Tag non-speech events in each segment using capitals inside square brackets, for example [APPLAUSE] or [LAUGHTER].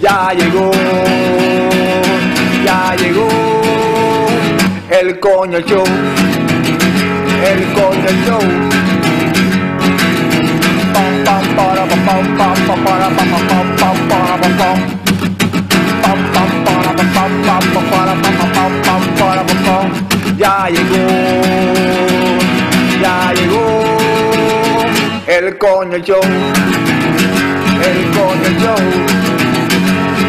ya llegó ya llegó el coño show el coño show. Pam pam para pam pam pam para pam pam pam para pam pam ya llegó ya llegó el coño show el coño show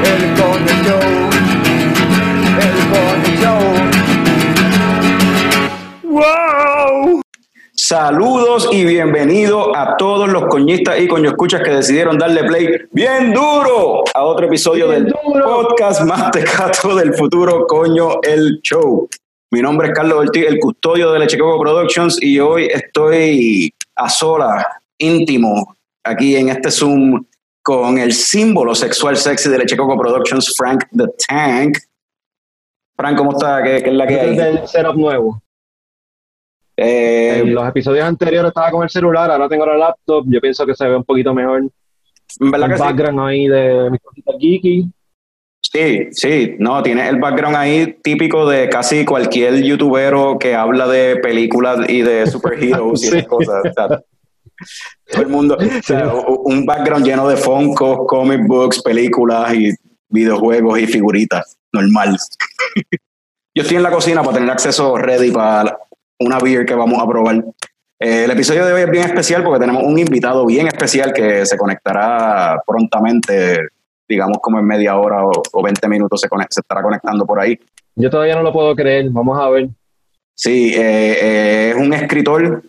el coño show el coño show wow Saludos y bienvenidos a todos los coñistas y coño escuchas que decidieron darle play bien duro a otro episodio Bien del duro. podcast más tecato del futuro, coño, el show. Mi nombre es Carlos Ortiz, el custodio de Lechecoco Productions y hoy estoy a sola, íntimo, aquí en este Zoom con el símbolo sexual sexy de Lechecoco Productions, Frank the Tank. Frank, ¿cómo está? ¿Qué, qué es la que Este es hay? el setup nuevo. Eh, En los episodios anteriores estaba con el celular, ahora tengo la laptop. Yo pienso que se ve un poquito mejor. en verdad El que sí. background ahí de mis cositas geeky. Sí, sí, no, tiene el background ahí típico de casi cualquier youtubero que habla de películas y de superheroes y [LAUGHS] Sí. esas cosas. o sea, todo el mundo, o sea, un background lleno de Funko, comic books, películas y videojuegos y figuritas, normal. Yo estoy en la cocina para tener acceso ready para una beer que vamos a probar. Eh, el episodio de hoy es bien especial porque tenemos un invitado bien especial que se conectará prontamente, digamos como en media hora o, o 20 minutos se, conect- se estará conectando por ahí. Yo todavía no lo puedo creer. Vamos a ver. Sí, eh, eh, es un escritor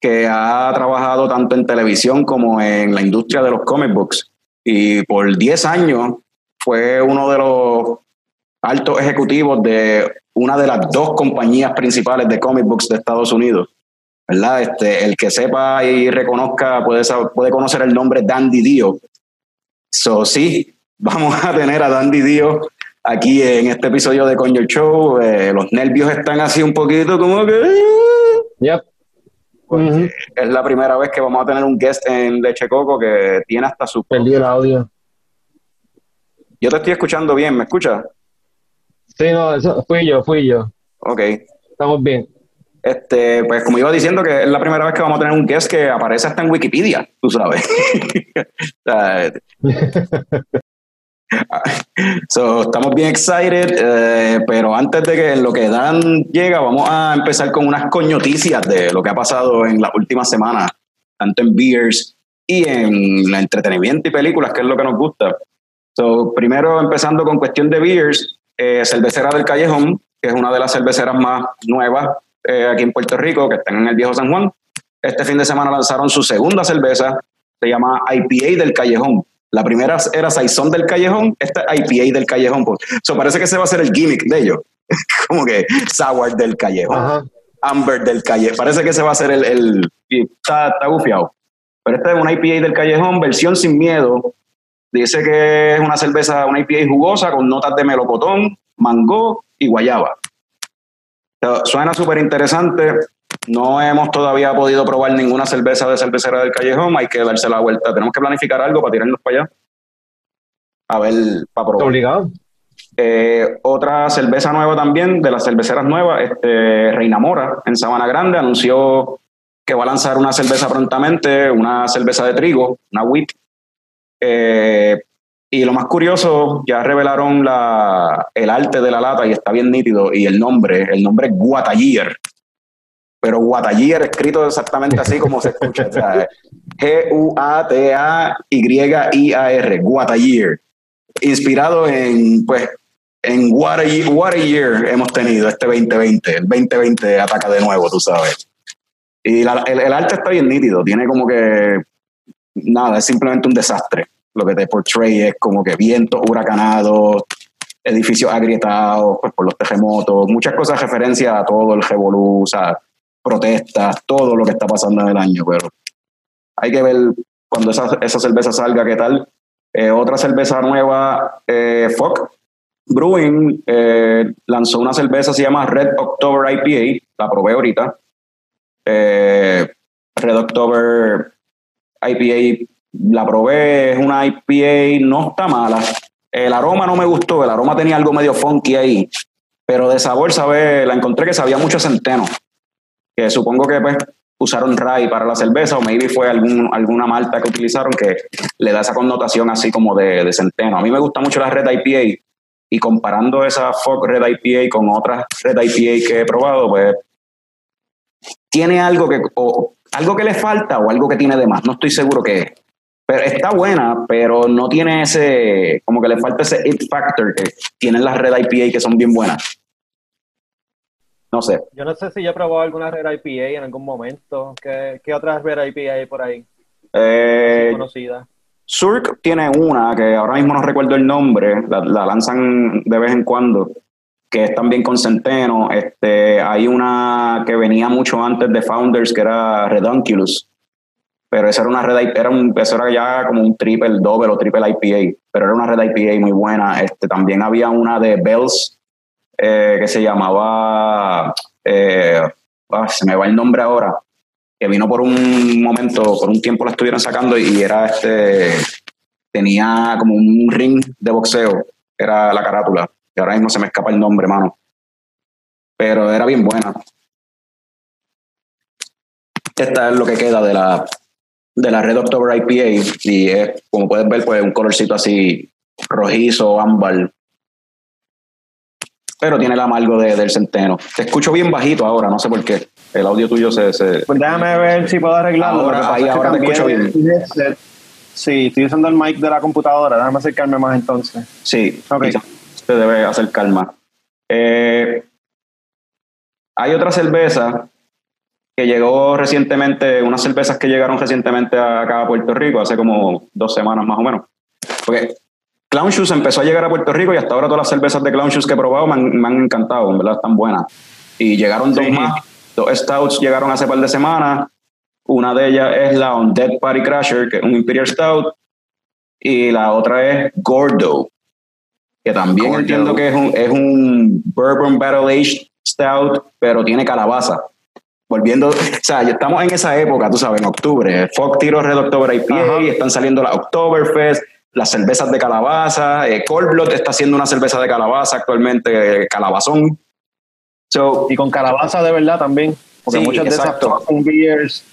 que ha trabajado tanto en televisión como en la industria de los comic books. Y por 10 años fue uno de los altos ejecutivos de una de las dos compañías principales de comic books de Estados Unidos. ¿Verdad? Este, el que sepa y reconozca puede, puede conocer el nombre Dandy Dio. So, sí, vamos a tener a Dandy Dio aquí en este episodio de Coño Show. Eh, los nervios están así un poquito como que... Yep. Ujú. Es la primera vez que vamos a tener un guest en Leche Coco que tiene hasta su... Perdí el audio. Yo te estoy escuchando bien, ¿me escuchas? Sí, no, eso fui yo, fui yo. Ok. Estamos bien. Este, pues como iba diciendo que es la primera vez que vamos a tener un guest que aparece hasta en Wikipedia, tú sabes. [LAUGHS] [LAUGHS] So, estamos bien excited, eh, pero antes de que lo que Dan llega, vamos a empezar con unas coñoticias de lo que ha pasado en las últimas semanas, tanto en beers y en entretenimiento y películas, que es lo que nos gusta. So, primero empezando con cuestión de beers, eh, Cervecera del Callejón, que es una de las cerveceras más nuevas eh, aquí en Puerto Rico, que están en el Viejo San Juan. Este fin de semana lanzaron su segunda cerveza, se llama IPA del Callejón. La primera era Saison del Callejón, esta es IPA del Callejón. Pues. So, parece que ese va a ser el gimmick de ellos. [LAUGHS] Como que Sour del Callejón, Ajá. Amber del Callejón. Parece que ese va a ser el... el está, está gufiado. Pero esta es una IPA del Callejón, versión sin miedo. Dice que es una cerveza, una IPA jugosa con notas de melocotón, mango y guayaba. Suena súper interesante. No hemos todavía podido probar ninguna cerveza de cervecera del callejón. Hay que darse la vuelta. Tenemos que planificar algo para tirarnos para allá. A ver, para probar. Obligado. Eh, otra cerveza nueva también, de las cerveceras nuevas, este, Reina Mora, en Sabana Grande, anunció que va a lanzar una cerveza prontamente, una cerveza de trigo, una WIP. Eh, y lo más curioso, ya revelaron la, el arte de la lata y está bien nítido, y el nombre, el nombre es Guatayer. Pero Guatayer escrito exactamente así como se escucha. o sea, [LAUGHS] G-U-A-T-A-Y-I-A-R, Guatayer. Inspirado en, pues, en what a, Ye- what a year hemos tenido este 2020. El 2020 ataca de nuevo, tú sabes. Y la- el, el arte está bien nítido, tiene como que nada, es simplemente un desastre. Lo que te portray es como que vientos huracanados, edificios agrietados pues, por los terremotos, muchas cosas referencia a todo el revolú, o protestas, todo lo que está pasando en el año, pero hay que ver cuando esa, esa cerveza salga qué tal. Eh, otra cerveza nueva, eh, Brewing eh, lanzó una cerveza, se llama Red October IPA, la probé ahorita. Eh, Red October IPA, la probé, es una IPA, no está mala. El aroma no me gustó, el aroma tenía algo medio funky ahí, pero de sabor, sabe, la encontré que sabía mucho centeno, que supongo que pues usaron rye para la cerveza o maybe fue algún, alguna malta que utilizaron que le da esa connotación así como de, de centeno. A mí me gusta mucho la Red IPA y comparando esa Fog Red IPA con otras Red IPA que he probado, pues tiene algo que, o, algo que le falta o algo que tiene de más. No estoy seguro qué es. Pero está buena, pero no tiene ese, como que le falta ese it factor que tienen las Red IPA que son bien buenas. No sé. Yo no sé si yo he probado alguna Red IPA en algún momento. ¿Qué, qué otras Red IPA hay por ahí? Eh, conocidas. Surk tiene una que ahora mismo no recuerdo el nombre, la, la lanzan de vez en cuando, que es también con centeno. Este, hay una que venía mucho antes de Founders que era Redunculus, pero esa era una red era un, eso era ya como un triple doble o triple IPA, pero era una red IPA muy buena. Este, también había una de Bells eh, que se llamaba, eh, ah, se me va el nombre ahora, que vino por un momento, por un tiempo la estuvieron sacando y era este, tenía como un ring de boxeo, era la carátula, y ahora mismo se me escapa el nombre, mano. Pero era bien buena. Esta es lo que queda de la, de la Red October IPA y es, como puedes ver, pues un colorcito así rojizo, ámbar. Pero tiene el amargo de, del centeno. Te escucho bien bajito ahora, no sé por qué. El audio tuyo se... se Pues déjame ver si puedo arreglarlo. Ahora- ahí ahora te escucho bien. headset. Sí, estoy usando el mic de la computadora. Déjame acercarme más entonces. Sí, Ok. quizás se debe hacer calma. Eh, hay otra cerveza que llegó recientemente, unas cervezas que llegaron recientemente acá a Puerto Rico, hace como dos semanas más o menos. Porque Clown Shoes empezó a llegar a Puerto Rico y hasta ahora todas las cervezas de Clown Shoes que he probado me han, me han encantado, en verdad están buenas. Y llegaron dos más, dos Stouts llegaron hace par de semanas. Una de ellas es la Undead Party Crasher, que es un Imperial Stout. Y la otra es Gordo, que también Gordo. entiendo que es un, es un Bourbon Battle Aged Stout, pero tiene calabaza. Volviendo, o sea, ya estamos en esa época, tú sabes, en octubre. Fog tiro Red October IPA, Ajá. están saliendo las Oktoberfest, las cervezas de calabaza. Eh, Cold Blood está haciendo una cerveza de calabaza actualmente, eh, calabazón. So, Y con calabaza de verdad también. Porque Sí, muchas de exacto. esas pumpkin beers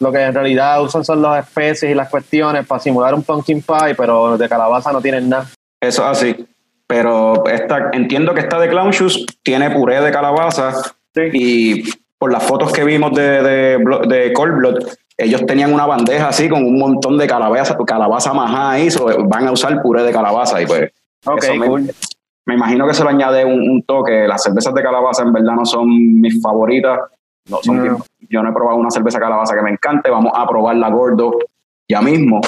lo que en realidad usan son las especies y las cuestiones para simular un pumpkin pie, pero de calabaza no tienen nada. Eso es así. Pero esta, entiendo que esta de Clown Shoes tiene puré de calabaza Sí. y por las fotos que vimos de, de, Cold Blood, ellos tenían una bandeja así con un montón de calabaza, calabaza majada ahí, so van a usar puré de calabaza y pues Ok, Eso me- cool. me imagino que se le añade un, un toque. Las cervezas de calabaza en verdad no son mis favoritas. No, son No. bien- yo no he probado una cerveza calabaza que me encante. Vamos a probarla gordo ya mismo.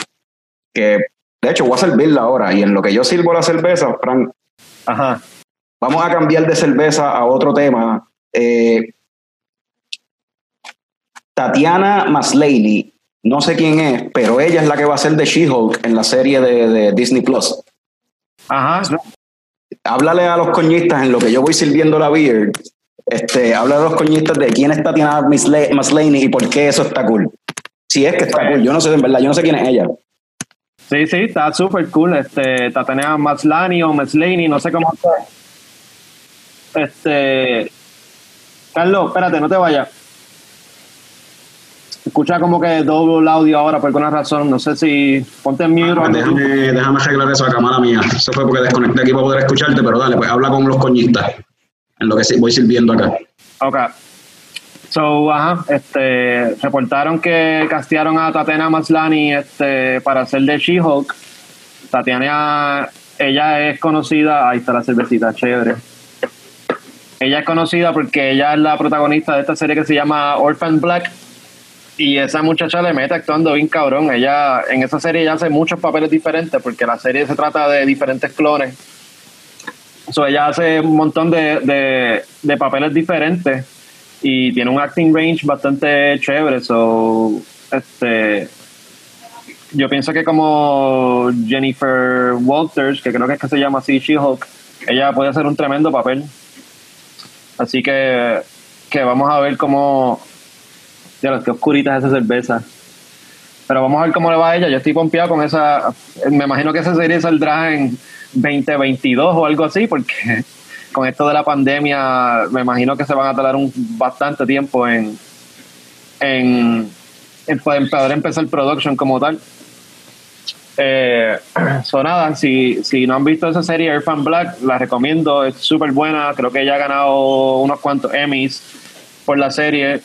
Que de hecho voy a servirla ahora. Y en lo que yo sirvo la cerveza, Frank, Ajá. vamos a cambiar de cerveza a otro tema. Eh, Tatiana Maslany, no sé quién es, pero ella es la que va a ser de She-Hulk en la serie de, de Disney Plus. Ajá. háblale a los coñistas en lo que yo voy sirviendo la beer. Este, háblale a los coñistas de quién está Tatiana Masla- Maslany y por qué eso está cool. Si es que está cool, yo no sé, en verdad, yo no sé quién es ella. Sí, sí, está súper cool. Este, Tatanea Maslani o Maslany, no sé cómo está. Este. Carlos, espérate, no te vayas. Escucha como que doble el audio ahora por alguna razón. No sé si. Ponte en mute algo. déjame, déjame arreglar eso acá, mala mía. Eso fue porque desconecté aquí para poder escucharte, pero dale, pues habla con los coñistas en lo que voy sirviendo acá. Ok. So, ajá, este, reportaron que castearon a Tatiana Maslany este, para hacer de She-Hulk. Tatiana, ella es conocida, ahí está la cervecita, chévere. Ella es conocida porque ella es la protagonista de esta serie que se llama Orphan Black. Y esa muchacha le mete actuando bien cabrón. Ella, en esa serie ella hace muchos papeles diferentes porque la serie se trata de diferentes clones. So, ella hace un montón de, de, de papeles diferentes y tiene un acting range bastante chévere. So, este, yo pienso que como Jennifer Walters, que creo que es que se llama así, She-Hulk, ella puede hacer un tremendo papel. Así que, que vamos a ver cómo. Ya, qué oscurita es esa cerveza. Pero vamos a ver cómo le va a ella. Yo estoy pompeado con esa. Me imagino que esa serie saldrá en 2022 o algo así, porque [LAUGHS] con esto de la pandemia, me imagino que se van a tardar un bastante tiempo en, en, en poder empezar el production como tal. Eh, [CLEARS THROAT] so nada, si, si no han visto esa serie Airfan Black, la recomiendo, es súper buena, creo que ella ha ganado unos cuantos Emmys por la serie.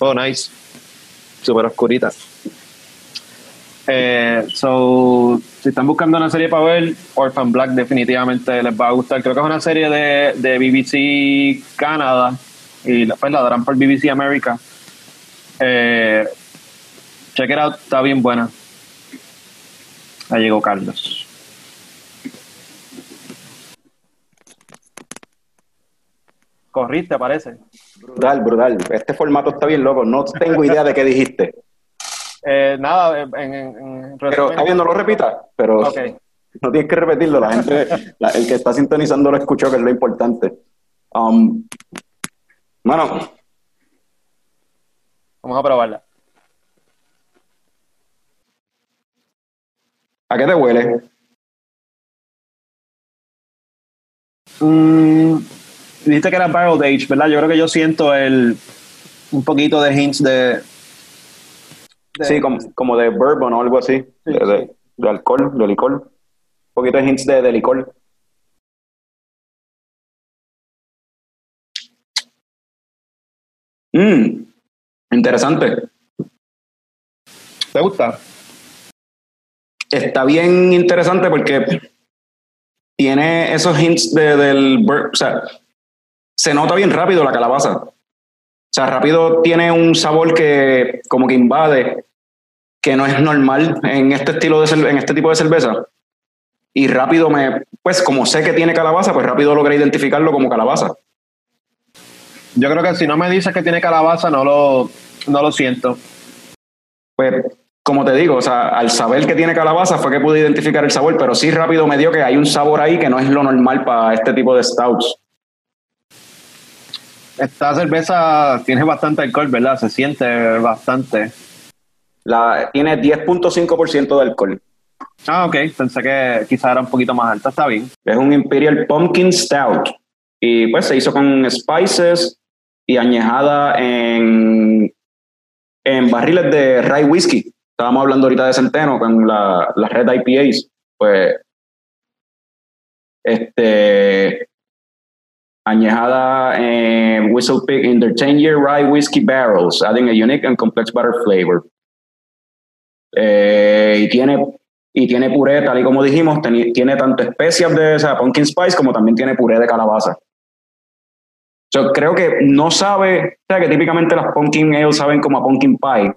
Oh, nice. Súper oscurita. Eh, so, si están buscando una serie para ver, Orphan Black definitivamente les va a gustar. Creo que es una serie de, de BBC Canadá y después la darán por BBC America. Eh, check it out, está bien buena. Ahí llegó Carlos. Corriste, parece. Brutal, brutal. Este formato está bien loco. No tengo idea de qué dijiste. [LAUGHS] Eh, nada, en, en, en Pero está bien, no lo repitas. Pero Ok. no tienes que repetirlo. La gente, la- el que está sintonizando lo escuchó, que es lo importante. Um, bueno, Vamos a probarla. ¿a qué te huele? Mm, dijiste que era barrel age, ¿verdad? Yo creo que yo siento el un poquito de hints de, de- Sí, como, como de bourbon o algo así. de, de- de alcohol, de licor. Un poquito de hints de, de licor. Mm, interesante. ¿Te gusta? Está bien interesante porque tiene esos hints de, del... O sea, se nota bien rápido la calabaza. O sea, rápido tiene un sabor que como que invade, que no es normal en este estilo de en este tipo de cerveza. Y rápido me, pues como sé que tiene calabaza, pues rápido logré identificarlo como calabaza. Yo creo que si no me dices que tiene calabaza, no lo, no lo siento. Pues, como te digo, o sea, al saber que tiene calabaza fue que pude identificar el sabor, pero sí rápido me dio que hay un sabor ahí que no es lo normal para este tipo de stouts. Esta cerveza tiene bastante alcohol, ¿verdad? Se siente bastante. La, tiene 10.5% de alcohol. Ah, ok. Pensé que quizá era un poquito más alta. Está bien. Es un Imperial Pumpkin Stout. Y pues se hizo con spices y añejada en, en barriles de rye whiskey. Estábamos hablando ahorita de Centeno con la, las Red IPAs. Pues, este, añejada en Whistle Pig in their 10-year rye whiskey barrels, adding a unique and complex butter flavor. Eh, y tiene y tiene puré, tal y como dijimos, teni- tiene tanto especias de o sea, pumpkin spice como también tiene puré de calabaza. Yo creo que no sabe, o sea, que típicamente las pumpkin ale saben como a pumpkin pie,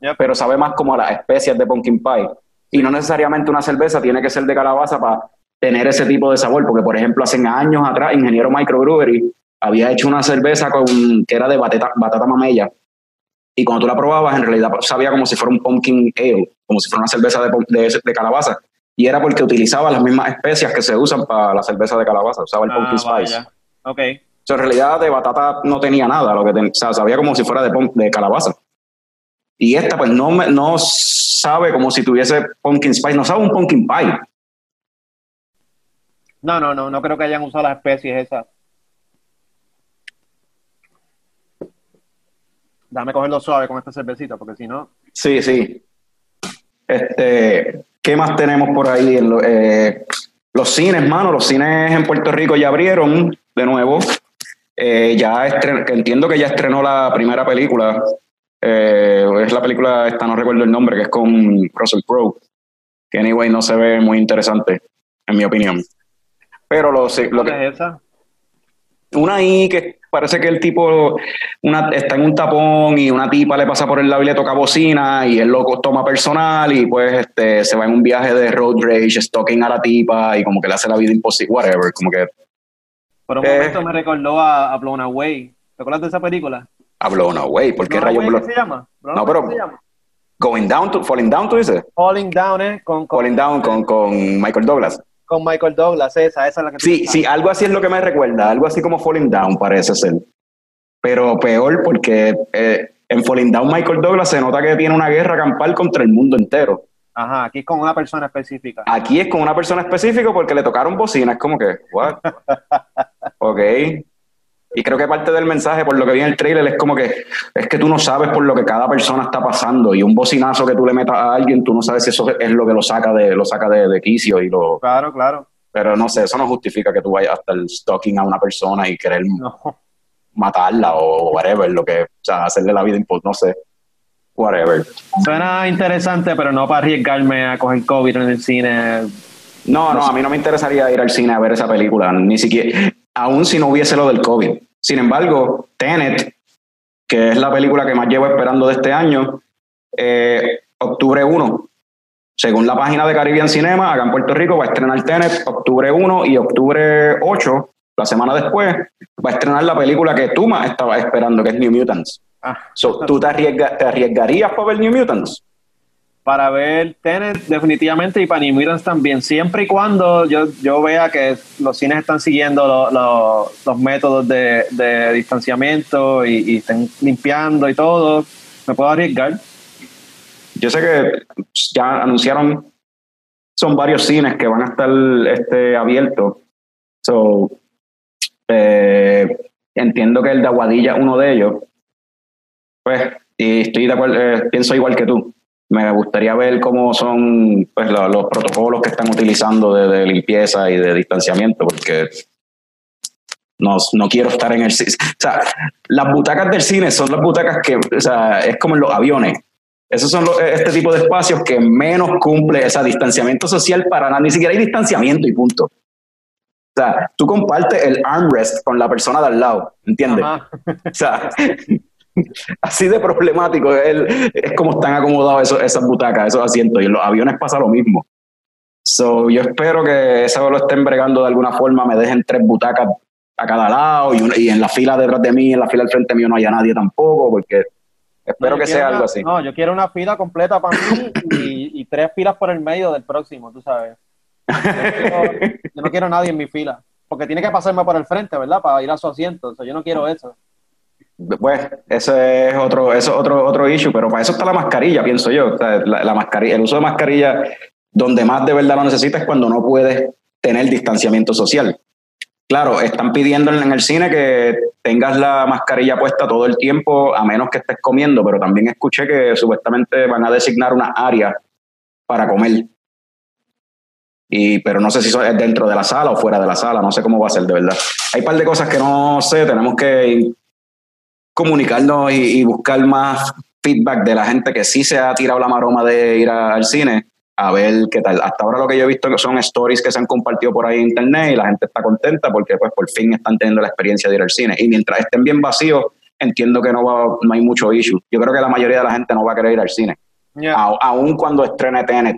Yep. pero sabe más como a las especias de pumpkin pie. Y no necesariamente una cerveza tiene que ser de calabaza para tener ese tipo de sabor, porque por ejemplo hace años atrás Ingeniero Microbrewery había hecho una cerveza con, que era de batata, batata mamella, y cuando tú la probabas, en realidad sabía como si fuera un pumpkin ale, como si fuera una cerveza de, de, de calabaza. Y era porque utilizaba las mismas especias que se usan para la cerveza de calabaza, usaba el pumpkin Ah, spice. vaya. Ok. O sea, en realidad de batata no tenía nada, lo que ten- o sea, sabía como si fuera de, de calabaza. Y esta pues no, me- no sabe como si tuviese pumpkin spice, no sabe un pumpkin pie. No, no, no. No creo que hayan usado las especies esas. Dame cogerlo suave con esta cervecita, porque si no. Sí, sí. Este, ¿qué más tenemos por ahí? Eh, los cines, mano, los cines en Puerto Rico ya abrieron de nuevo. Eh, ya estren- entiendo que ya estrenó la primera película. Eh, es la película, esta no recuerdo el nombre, que es con Russell Crowe. Que anyway no se ve muy interesante, en mi opinión. Pero lo, sé- lo que, ¿Cuál es esa? una ahí que parece que el tipo una, está en un tapón y una tipa le pasa por el lado y le toca bocina y él lo toma personal y pues este se va en un viaje de road rage, stalking a la tipa y como que le hace la vida imposible, whatever, como que Por un Eh. momento me recordó a, a Blown Away. ¿Te acuerdas de esa película? habló no way, ¿por qué Blown rayos Away, blow? ¿qué se llama? Blown No, Away, pero- ¿qué se llama? Going down to, falling down tú dices, Falling Down, ¿eh? Con, con, falling down con, con Michael Douglas. Con Michael Douglas, esa, esa es la que Sí, sí, algo así es lo que me recuerda, algo así como Falling Down parece ser. Pero peor porque eh, en Falling Down Michael Douglas se nota que tiene una guerra campal contra el mundo entero. Ajá, aquí es con una persona específica. Aquí es con una persona específica porque le tocaron bocina, es como que, what? [LAUGHS] ok. Y creo que parte del mensaje, por lo que vi en el trailer, es como que es que tú no sabes por lo que cada persona está pasando y un bocinazo que tú le metas a alguien, tú no sabes si eso es lo que lo saca de, lo saca de, de quicio y lo, Claro, claro. pero no sé, eso no justifica que tú vayas hasta el stalking a una persona y querer No. matarla o whatever, lo que, o sea, hacerle la vida imposible, no sé, whatever. Suena interesante, pero no para arriesgarme a coger COVID en el cine. No, no, a mí no me interesaría ir al cine a ver esa película, ni siquiera, aún si no hubiese lo del COVID. Sin embargo, Tenet, que es la película que más llevo esperando de este año, eh, octubre 1, según la página de Caribbean Cinema, acá en Puerto Rico va a estrenar Tenet octubre 1 y octubre 8, la semana después, va a estrenar la película que tú más estabas esperando, que es New Mutants. Ah, So, ¿Tú te, arriesga- te arriesgarías para ver New Mutants? Para ver Tenet, definitivamente, y para Mutants también. Siempre y cuando yo, yo vea que los cines están siguiendo lo- lo- los métodos de, de distanciamiento y, y estén limpiando y todo, me puedo arriesgar. Yo sé que ya anunciaron, son varios cines que van a estar este, abiertos. So, eh, entiendo que el de Aguadilla es uno de ellos. Pues, y estoy de acuerdo, eh, pienso igual que tú. Me gustaría ver cómo son pues, lo- los protocolos que están utilizando de, de limpieza y de distanciamiento, porque no, no quiero estar en el cine. O sea, las butacas del cine son las butacas que, o sea, es como en los aviones. Esos son los- este tipo de espacios que menos cumple ese distanciamiento social para nada. Ni siquiera hay distanciamiento y punto. O sea, tú compartes el armrest con la persona de al lado, ¿entiendes? Ajá. O sea, [LAUGHS] así de problemático es, es como están acomodados esos- esas butacas, esos asientos. Y en los aviones pasa lo mismo. So, yo espero que eso lo estén bregando de alguna forma, me dejen tres butacas a cada lado y, una- y en la fila detrás de mí, en la fila al frente mío no haya nadie tampoco, porque espero No, que sea una- algo así. No, yo quiero una fila completa para mí y, y tres filas por el medio del próximo, tú sabes. Yo no quiero, yo no quiero nadie en mi fila, porque tiene que pasarme por el frente, ¿verdad? Para ir a su asiento. O sea, yo no quiero eso. Pues ese es otro, eso es otro, otro issue, pero para eso está la mascarilla, pienso yo. La, la mascarilla, el uso de mascarilla, donde más de verdad lo necesitas es cuando no puedes tener distanciamiento social. Claro, están pidiendo en el cine que tengas la mascarilla puesta todo el tiempo, a menos que estés comiendo, pero también escuché que supuestamente van a designar una área para comer. Y, pero no sé si eso es dentro de la sala o fuera de la sala, no sé cómo va a ser de verdad. Hay un par de cosas que no sé, tenemos que comunicarnos y, y buscar más feedback de la gente que sí se ha tirado la maroma de ir a- al cine, a ver qué tal. Hasta ahora lo que yo he visto que son stories que se han compartido por ahí en internet y la gente está contenta porque pues por fin están teniendo la experiencia de ir al cine. Y mientras estén bien vacíos, entiendo que no, va, no hay mucho issue. Yo creo que la mayoría de la gente no va a querer ir al cine, Ya. a- aun cuando estrene Tenet,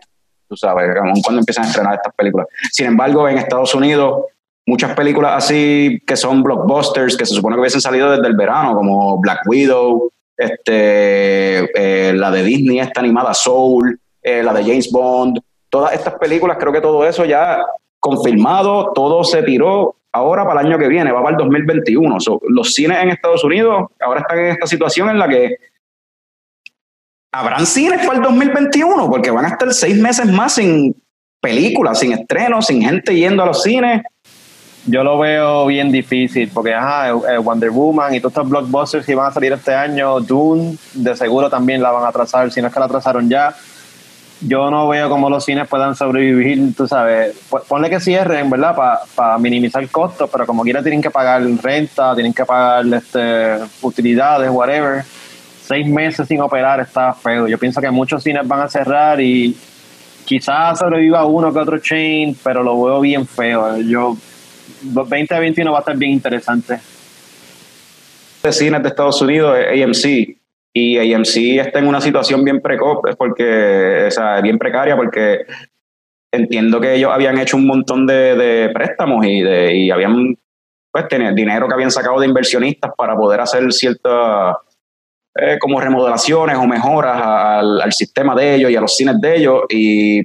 tú sabes, aun cuando empiezan a estrenar estas películas. Sin embargo, en Estados Unidos, muchas películas así que son blockbusters, que se supone que hubiesen salido desde el verano, como Black Widow, este, eh, la de Disney, esta animada Soul, eh, la de James Bond, todas estas películas, creo que todo eso ya confirmado, todo se tiró ahora para el año que viene, va para el 2021. So, los cines en Estados Unidos ahora están en esta situación en la que habrán cines para el 2021, porque van a estar seis meses más sin películas, sin estrenos, sin gente yendo a los cines. Yo lo veo bien difícil porque ajá, Wonder Woman y todos estos blockbusters que van a salir este año, Dune, de seguro también la van a atrasar, si no es que la atrasaron ya. Yo no veo cómo los cines puedan sobrevivir, tú sabes. Pon- Ponle que cierren, ¿verdad? Para minimizar costos, pero como quiera tienen que pagar renta, tienen que pagar este, utilidades, whatever. Seis meses sin operar está feo. Yo pienso que muchos cines van a cerrar y quizás sobreviva uno que otro chain, pero lo veo bien feo. Yo 2021 va a estar bien interesante. de cines de Estados Unidos AMC y AMC está en una situación bien precoz porque o sea, bien precaria porque entiendo que ellos habían hecho un montón de, de préstamos y, de, y habían pues tener dinero que habían sacado de inversionistas para poder hacer ciertas eh, como remodelaciones o mejoras al, al sistema de ellos y a los cines de ellos y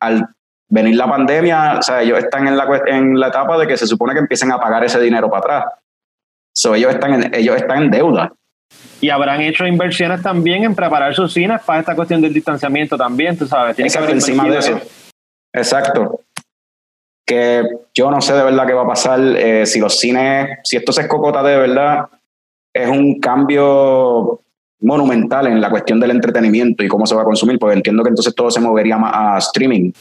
al venir la pandemia, o sea, ellos están en la, en la etapa de que se supone que empiecen a pagar ese dinero para atrás. So, ellos, están en, ellos están en deuda. Y habrán hecho inversiones también en preparar sus cines para esta cuestión del distanciamiento también, tú sabes. Que haber encima de eso. Exacto. Que yo no sé de verdad qué va a pasar eh, si los cines, si esto se escocota de verdad, es un cambio monumental en la cuestión del entretenimiento y cómo se va a consumir, porque entiendo que entonces todo se movería más a streaming.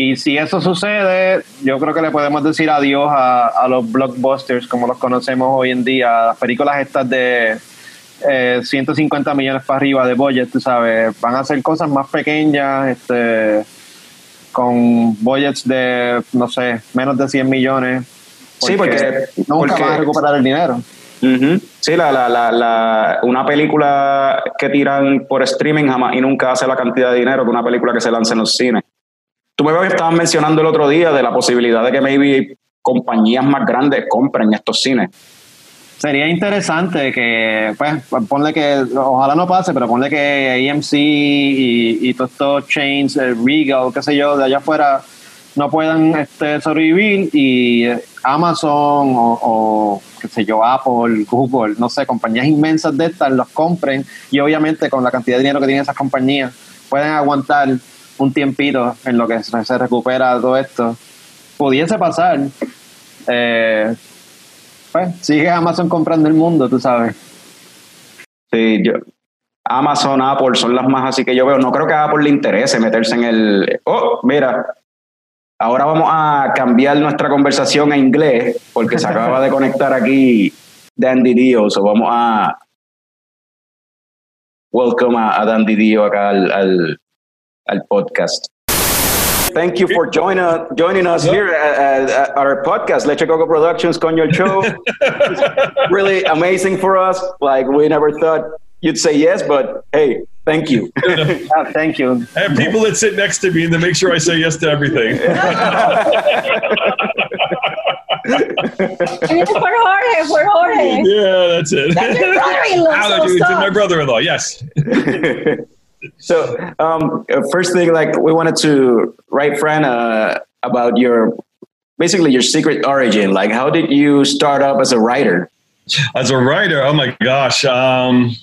Y si eso sucede, yo creo que le podemos decir adiós a, a los blockbusters como los conocemos hoy en día, las películas estas de eh, 150 millones para arriba de budget, tú sabes, van a hacer cosas más pequeñas, este, con budgets de, no sé, menos de 100 millones. Sí, porque- nunca porque- van a recuperar el dinero. Ujú. Sí, la, la, la, la- una película que tiran por streaming jamás y nunca hace la cantidad de dinero que una película que se lanza en los cines. Tú me estabas mencionando el otro día de la posibilidad de que maybe compañías más grandes compren estos cines. Sería interesante que, pues, ponle que, ojalá no pase, pero ponle que AMC y, todos estos chains, eh, Regal, qué sé yo, de allá afuera, no puedan este, sobrevivir y eh, Amazon o, o, qué sé yo, Apple, Google, no sé, compañías inmensas de estas los compren y obviamente con la cantidad de dinero que tienen esas compañías pueden aguantar un tiempito en lo que se, recupera todo esto. Pudiese pasar. Eh, pues, sigue Amazon comprando el mundo, tú sabes. Sí, yo, Amazon, Apple son las más así que yo veo. No creo que a Apple le interese meterse en el. Oh, mira, ahora vamos a cambiar nuestra conversación a inglés porque se acaba de conectar aquí Dandy Dio. So vamos a. Welcome a, Dandy Dio acá al, al podcast. Thank you for joining us, joining us here at, at our podcast, Leche Coco Productions, Coño Show. [LAUGHS] Really amazing for us. Like we never thought you'd say yes, but hey, thank you. [LAUGHS] Ah, thank you. [LAUGHS] I have people that sit next to me and they make sure I say yes to everything. For Jorge, for Jorge. yeah, that's it. That's your brother-in-law, so it's my brother-in-law. Yes. So, um, first thing, like we wanted to write Fran uh, about your basically your secret origin. Like, how did you start up as a writer? As a writer, oh my gosh. Um,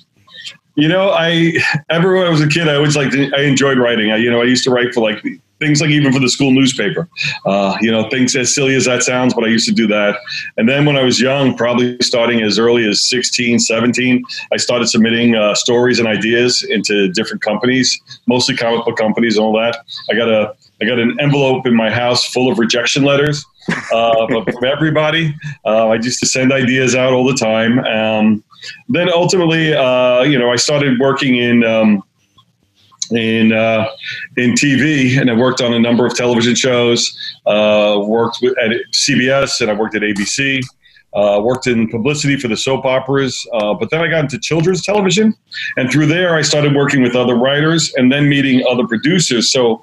you know, I [LAUGHS] ever when I was a kid, I always like I enjoyed writing. I, you know, I used to write for like things like even for the school newspaper. Uh, you know, things as silly as that sounds, but I used to do that. And then when I was young, probably starting as early as 16, 17, I started submitting uh, stories and ideas into different companies, mostly comic book companies and all that. I got a I got an envelope in my house full of rejection letters uh, from everybody. Uh, I used to send ideas out all the time. Um, then ultimately, uh, you know, I started working in um, in uh, in TV, and I worked on a number of television shows. Uh, worked with, at CBS, and I worked at ABC. Uh, worked in publicity for the soap operas, uh, but then I got into children's television, and through there I started working with other writers, and then meeting other producers. So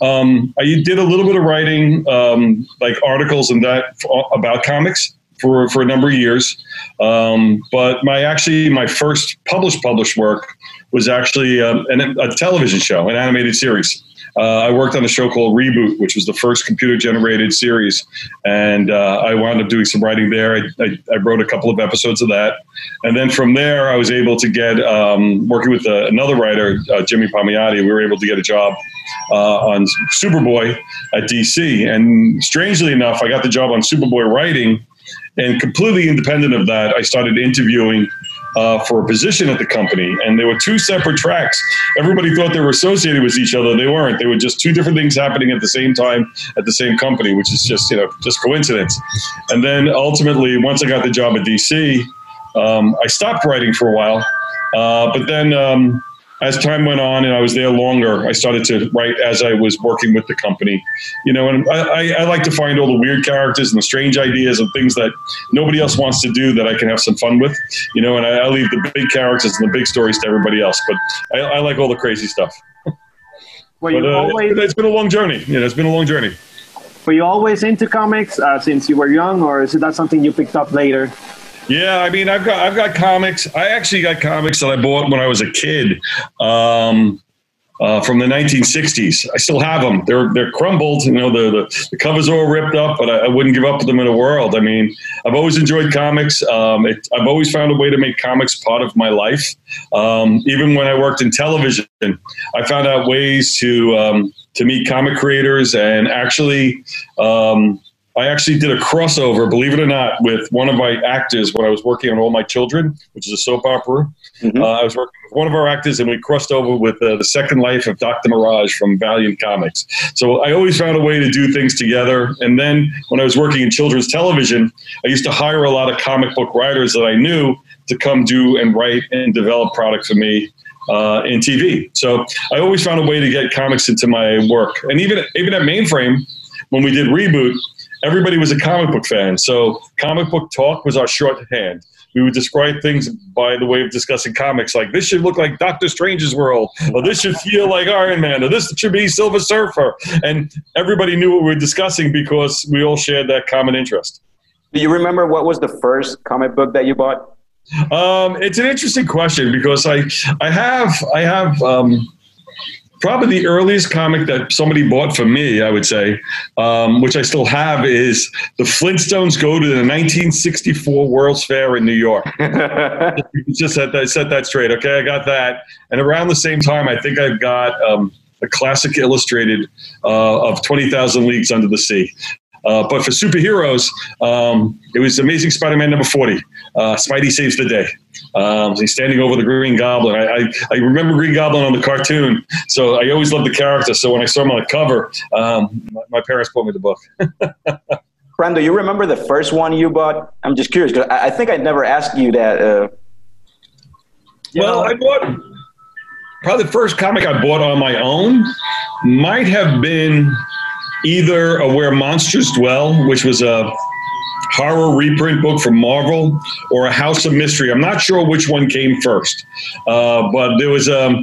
um, I did a little bit of writing, um, like articles and that about comics for for a number of years. Um, but my actually my first published published work was actually um, an, a television show, an animated series. Uh, I worked on a show called Reboot, which was the first computer generated series, and uh, I wound up doing some writing there. I, I, I wrote a couple of episodes of that, and then from there, I was able to get um, working with uh, another writer, uh, Jimmy Palmiotti. We were able to get a job uh, on Superboy at DC, and strangely enough, I got the job on Superboy writing, and completely independent of that, I started interviewing uh, for a position at the company, and they were two separate tracks. Everybody thought they were associated with each other. They weren't. They were just two different things happening at the same time at the same company, which is just you know just coincidence. And then ultimately, once I got the job at DC, um, I stopped writing for a while. Uh, but then, um, as time went on and I was there longer, I started to write as I was working with the company. You know, and I, I, like to find all the weird characters and the strange ideas and things that nobody else wants to do that I can have some fun with. You know, and I, I leave the big characters and the big stories to everybody else. But I, I like all the crazy stuff. [LAUGHS] Were But you uh, always it's been a long journey. You know, it's been a long journey. were you always into comics uh, since you were young, or is that something you picked up later? Yeah, I mean, I've got I've got comics. I actually got comics that I bought when I was a kid. Um, uh, from the 1960s. I still have them. They're they're crumbled. You know, the the, the covers are all ripped up, but I, I wouldn't give up them in the world. I mean, I've always enjoyed comics. Um, it, I've always found a way to make comics part of my life. Um, even when I worked in television, I found out ways to um, to meet comic creators and actually. I actually did a crossover, believe it or not, with one of my actors when I was working on All My Children, which is a soap opera. Mhm. Uh, I was working with one of our actors, and we crossed over with uh, the Second Life of Dr. Mirage from Valiant Comics. So I always found a way to do things together. And then when I was working in children's television, I used to hire a lot of comic book writers that I knew to come do and write and develop product for me uh, in TV. So I always found a way to get comics into my work. And even even at Mainframe, when we did reboot, everybody was a comic book fan. So comic book talk was our shorthand. We would describe things by the way of discussing comics, like this should look like Doctor Strange's world, or this should feel like Iron Man, or this should be Silver Surfer. And everybody knew what we were discussing because we all shared that common interest. Do you remember what was the first comic book that you bought? Um, it's an interesting question because I I have I have um, probably the earliest comic that somebody bought for me, I would say, um, which I still have, is the Flintstones go to the 1964 World's Fair in New York. [LAUGHS] Just set that set that straight. Okay, I got that. And around the same time, I think I've got um, a classic illustrated uh, of 20,000 Leagues Under the Sea. Uh, but for superheroes, um, it was Amazing Spider-Man number 40. Uh, Spidey saves the day. Um, he's standing over the Green Goblin. I, I, I remember Green Goblin on the cartoon, so I always loved the character. So when I saw him on the cover, um, my, my parents bought me the book. [LAUGHS] Fran, do you remember the first one you bought? I'm just curious because I, I think I never asked you that. Uh, Well, I bought probably the first comic I bought on my own might have been either a Where Monsters Dwell, which was a horror reprint book from Marvel, or a House of Mystery. I'm not sure which one came first, uh, but there was a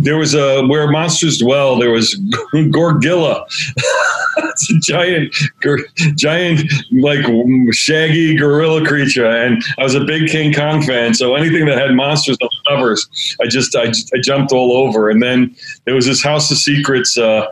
there was a Where Monsters Dwell. There was [LAUGHS] Gorgilla. [LAUGHS] it's a giant, giant, like shaggy gorilla creature, and I was a big King Kong fan. So anything that had monsters on the covers, I just I, I jumped all over. And then there was this House of Secrets. Uh,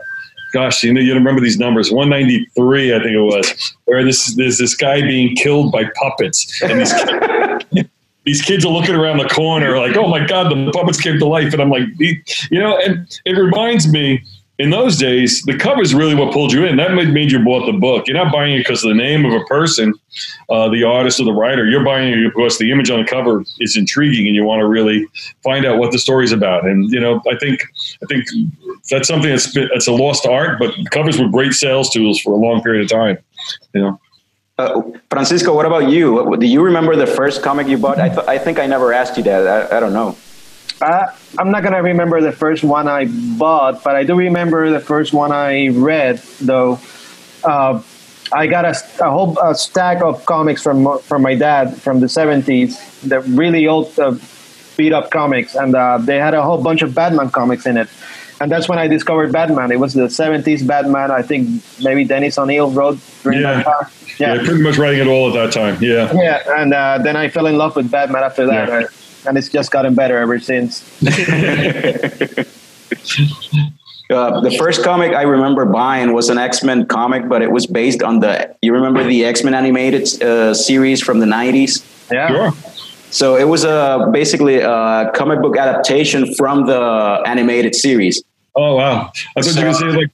gosh, you know, you remember these numbers, 193, I think it was, where this there's this guy being killed by puppets, and these kids, [LAUGHS] these kids are looking around the corner like, oh my god, the puppets came to life, and I'm like, you know, and it reminds me. In those days, the cover is really what pulled you in. That made you bought the book. You're not buying it because of the name of a person, uh, the artist or the writer. You're buying it because the image on the cover is intriguing, and you want to really find out what the story's about. And you know, I think I think that's something that's been, that's a lost art, but covers were great sales tools for a long period of time. You know, uh, Francisco, what about you? Do you remember the first comic you bought? I, th- I think I never asked you that. I, I don't know. Uh, I'm not gonna remember the first one I bought, but I do remember the first one I read. Though uh, I got a, a whole a stack of comics from from my dad from the 70s, the really old uh, beat up comics, and uh, they had a whole bunch of Batman comics in it. And that's when I discovered Batman. It was the 70s Batman. I think maybe Dennis O'Neil wrote during Yeah. that time. yeah. pretty much writing it all at that time. Yeah, Yeah, and uh, then I fell in love with Batman after that, Yeah. uh, and it's just gotten better ever since. [LAUGHS] Uh, the first comic I remember buying was an X Men comic, but it was based on the. You remember the X Men animated uh, series from the '90s? Yeah, sure. So it was a basically a comic book adaptation from the animated series. Oh wow! I thought you were saying like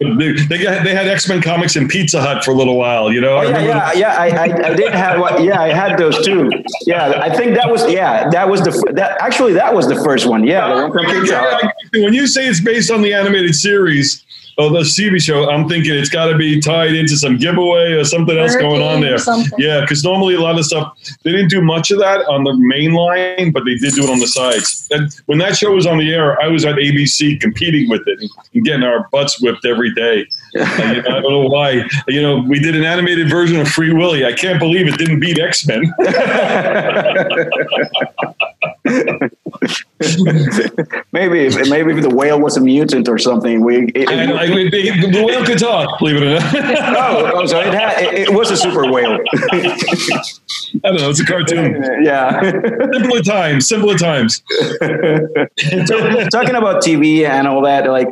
they they, had X Men comics in Pizza Hut for a little while. You know, Oh yeah, yeah, yeah. I, I, I did have one. Yeah, I had those too. Yeah, I think that was yeah, that was the that actually that was the first one. Yeah, the one from Pizza Hut. when you say it's based on the animated series or the TV show, I'm thinking it's got to be tied into some giveaway or something else going on there. Yeah, because normally a lot of stuff they didn't do much of that on the main line, but they did do it on the sides. And when that show was on the air, I was at ABC competing with it and, getting our butts whipped every day. Uh, you know, I don't know why. You know, we did an animated version of Free Willy. I can't believe it didn't beat X Men. [LAUGHS] [LAUGHS] maybe if, maybe if the whale was a mutant or something, we. It, And I, the whale could talk, believe it or not. oh, oh, so it, had, it, it was a super whale. I don't know. It's a cartoon. [LAUGHS] yeah. Simpler times. Simpler times. [LAUGHS] Talking about TV and all that, like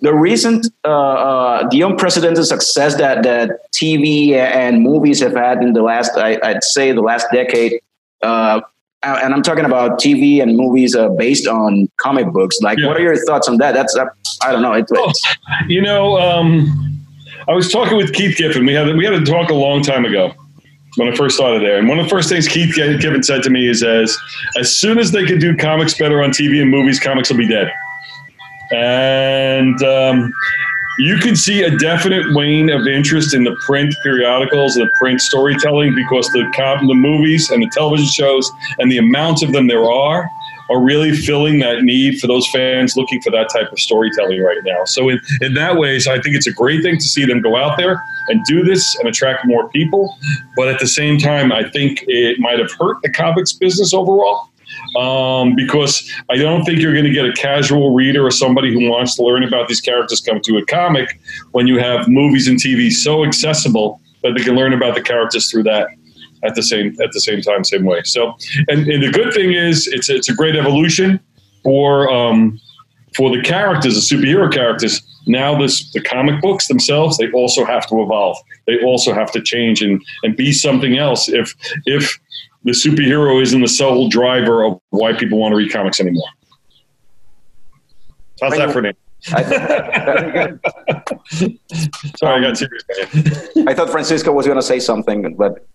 the recent, uh, uh, the unprecedented success that that TV and movies have had in the last, I, I'd say, the last decade. Uh, and I'm talking about TV and movies uh, based on comic books. Like, Yeah. what are your thoughts on that? That's uh, I don't know. It's, Oh, you know, um, I was talking with Keith Giffen. We had we had a talk a long time ago when I first started there, and one of the first things Keith Giffen said to me is, "as as soon as they can do comics better on TV and movies, comics will be dead." And um, you can see a definite wane of interest in the print periodicals, the print storytelling, because the the movies and the television shows and the amount of them there are are really filling that need for those fans looking for that type of storytelling right now. So in, in that way, so I think it's a great thing to see them go out there and do this and attract more people. But at the same time, I think it might have hurt the comics business overall. Um, because I don't think you're going to get a casual reader or somebody who wants to learn about these characters come to a comic when you have movies and TV so accessible that they can learn about the characters through that at the same at the same time, same way. So, and, and the good thing is, it's it's a great evolution for um, for the characters, the superhero characters. Now, this the comic books themselves, they also have to evolve. They also have to change and and be something else. If if the superhero isn't the sole driver of why people want to read comics anymore. How's that for an [LAUGHS] Sorry, I got serious. I thought Francisco was going to say something, but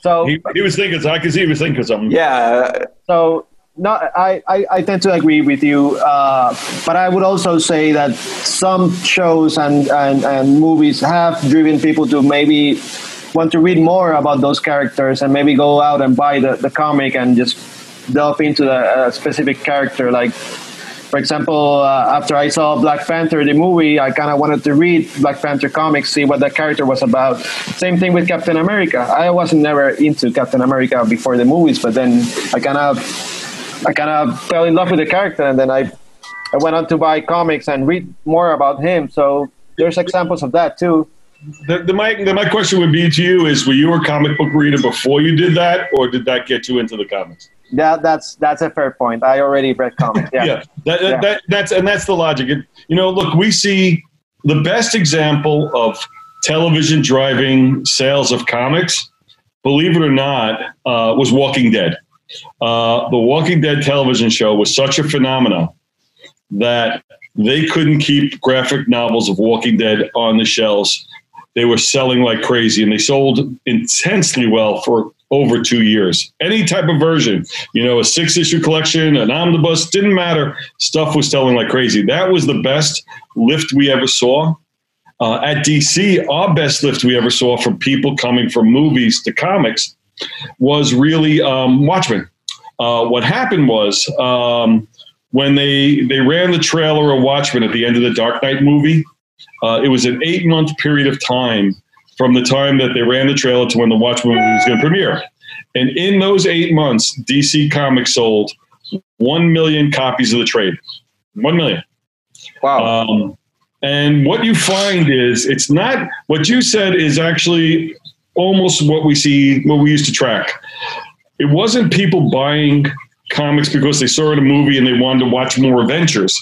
So He, he was thinking. I could see he was thinking something. yeah, So no, I, I, I tend to agree with you, uh, but I would also say that some shows and, and, and movies have driven people to maybe want to read more about those characters and maybe go out and buy the, the comic and just delve into the specific character. Like, for example, uh, after I saw Black Panther, the movie, I kind of wanted to read Black Panther comics, see what that character was about. Same thing with Captain America. I wasn't never into Captain America before the movies, but then I kind of I kind of fell in love with the character, and then I I went on to buy comics and read more about him. So there's examples of that too. The, the, my, the, my question would be to you is, were you a comic book reader before you did that, or did that get you into the comics? That that's that's a fair point. I already read comics. Yeah. [LAUGHS] yeah, that, Yeah. that that's and that's the logic. It, you know, look, we see the best example of television driving sales of comics. Believe it or not, uh, was Walking Dead. Uh, the Walking Dead television show was such a phenomenon that they couldn't keep graphic novels of Walking Dead on the shelves. They were selling like crazy, and they sold intensely well for over two years. Any type of version, you know, a six issue collection, an omnibus, didn't matter. Stuff was selling like crazy. That was the best lift we ever saw. Uh, at DC, our best lift we ever saw from people coming from movies to comics was really um, Watchmen. Uh, what happened was um, when they they ran the trailer of Watchmen at the end of the Dark Knight movie, uh, it was an eight month period of time from the time that they ran the trailer to when the Watchmen movie was going to premiere. And in those eight months, DC Comics sold one million copies of the trade. One million. wow. Um, and what you find is it's not what you said is actually almost what we see, what we used to track. It wasn't people buying comics because they saw it in a movie and they wanted to watch more adventures.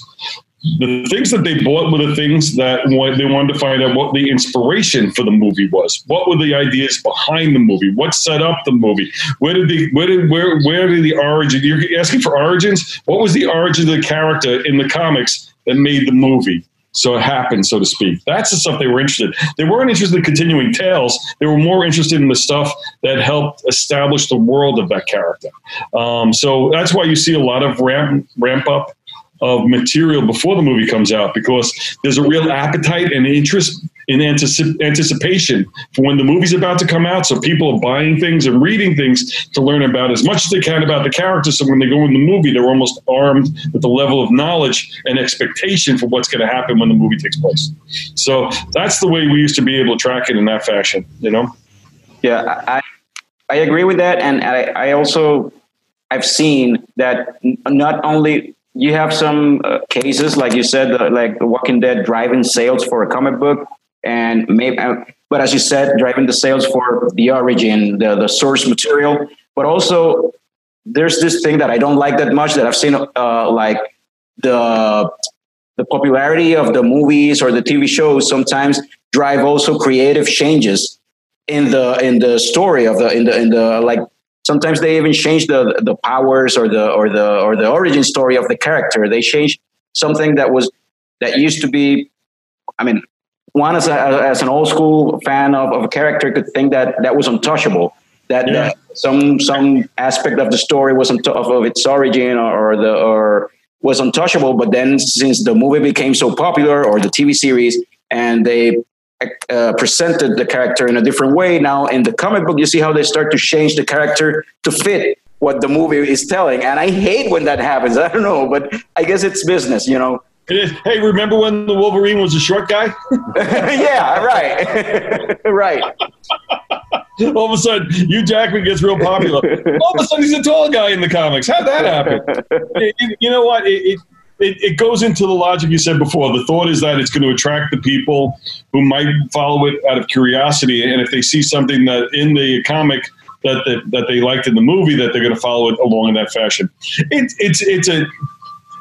The things that they bought were the things that they wanted to find out what the inspiration for the movie was. What were the ideas behind the movie? What set up the movie? Where did the where did where where did the origin? You're asking for origins. What was the origin of the character in the comics that made the movie? So it happened, so to speak. That's the stuff they were interested. in. They weren't interested in continuing tales. They were more interested in the stuff that helped establish the world of that character. Um, so that's why you see a lot of ramp ramp up of material before the movie comes out because there's a real appetite and interest in anticip- anticipation for when the movie's about to come out. So people are buying things and reading things to learn about as much as they can about the characters. So when they go in the movie, they're almost armed with the level of knowledge and expectation for what's going to happen when the movie takes place. So that's the way we used to be able to track it in that fashion, you know? Yeah, I I agree with that, and I, I also I've seen that not only you have some uh, cases like you said, uh, like The Walking Dead driving sales for a comic book, and maybe, uh, but as you said, driving the sales for the origin, the the source material, but also there's this thing that I don't like that much that I've seen, uh, like the the popularity of the movies or the TV shows sometimes drive also creative changes in the in the story of the in the in the like sometimes they even change the the powers or the or the or the origin story of the character they change something that was that used to be i mean one as, a, as an old school fan of, of a character could think that that was untouchable that, Yeah. that some some aspect of the story was untou- of, of its origin or, or the or was untouchable but then since the movie became so popular or the tv series and they uh, presented the character in a different way. Now, in the comic book, you see how they start to change the character to fit what the movie is telling. And I hate when that happens. [LAUGHS] I don't know, but I guess it's business, you know? Hey, remember when the Wolverine was a short guy? [LAUGHS] [LAUGHS] yeah, right. right. All of a sudden, Hugh Jackman gets real popular. All of a sudden, he's a tall guy in the comics. How'd that happen? It- it- you know what? It, it, it, goes into the logic you said before. The thought is that it's going to attract the people who might follow it out of curiosity, and if they see something that in the comic that that, that they liked in the movie, that they're going to follow it along in that fashion. It, it's it's a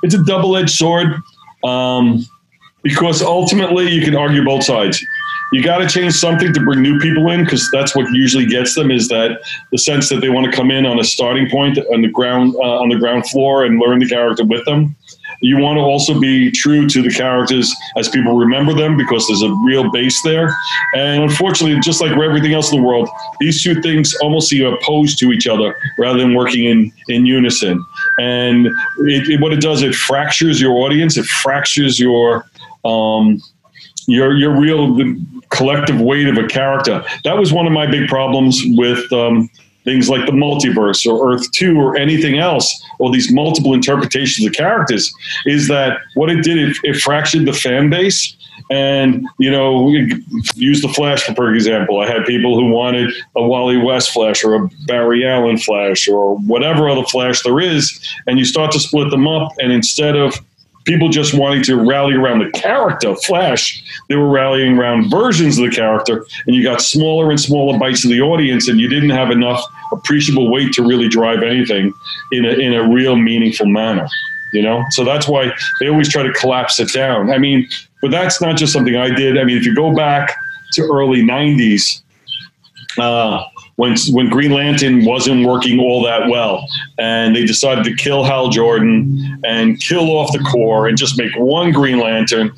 it's a double edged sword um, because ultimately you can argue both sides. You got to change something to bring new people in because that's what usually gets them is that the sense that they want to come in on a starting point on the ground uh, on the ground floor and learn the character with them. You want to also be true to the characters as people remember them because there's a real base there. And unfortunately, just like everything else in the world, these two things almost seem opposed to each other rather than working in, in unison. And it, it, what it does, it fractures your audience, it fractures your um, your your real collective weight of a character. That was one of my big problems with um, things like the multiverse or Earth Two or anything else, or these multiple interpretations of characters. Is that what it did? It, it fractured the fan base. And you know, we use the Flash for example. I had people who wanted a Wally West Flash or a Barry Allen Flash or whatever other Flash there is, and you start to split them up. And instead of people just wanting to rally around the character Flash, they were rallying around versions of the character, and you got smaller and smaller bites of the audience, and you didn't have enough appreciable weight to really drive anything in a, in a real meaningful manner. You know, so that's why they always try to collapse it down. I mean, but that's not just something I did. I mean, if you go back to early '90s, uh, when when Green Lantern wasn't working all that well, and they decided to kill Hal Jordan and kill off the Corps and just make one Green Lantern,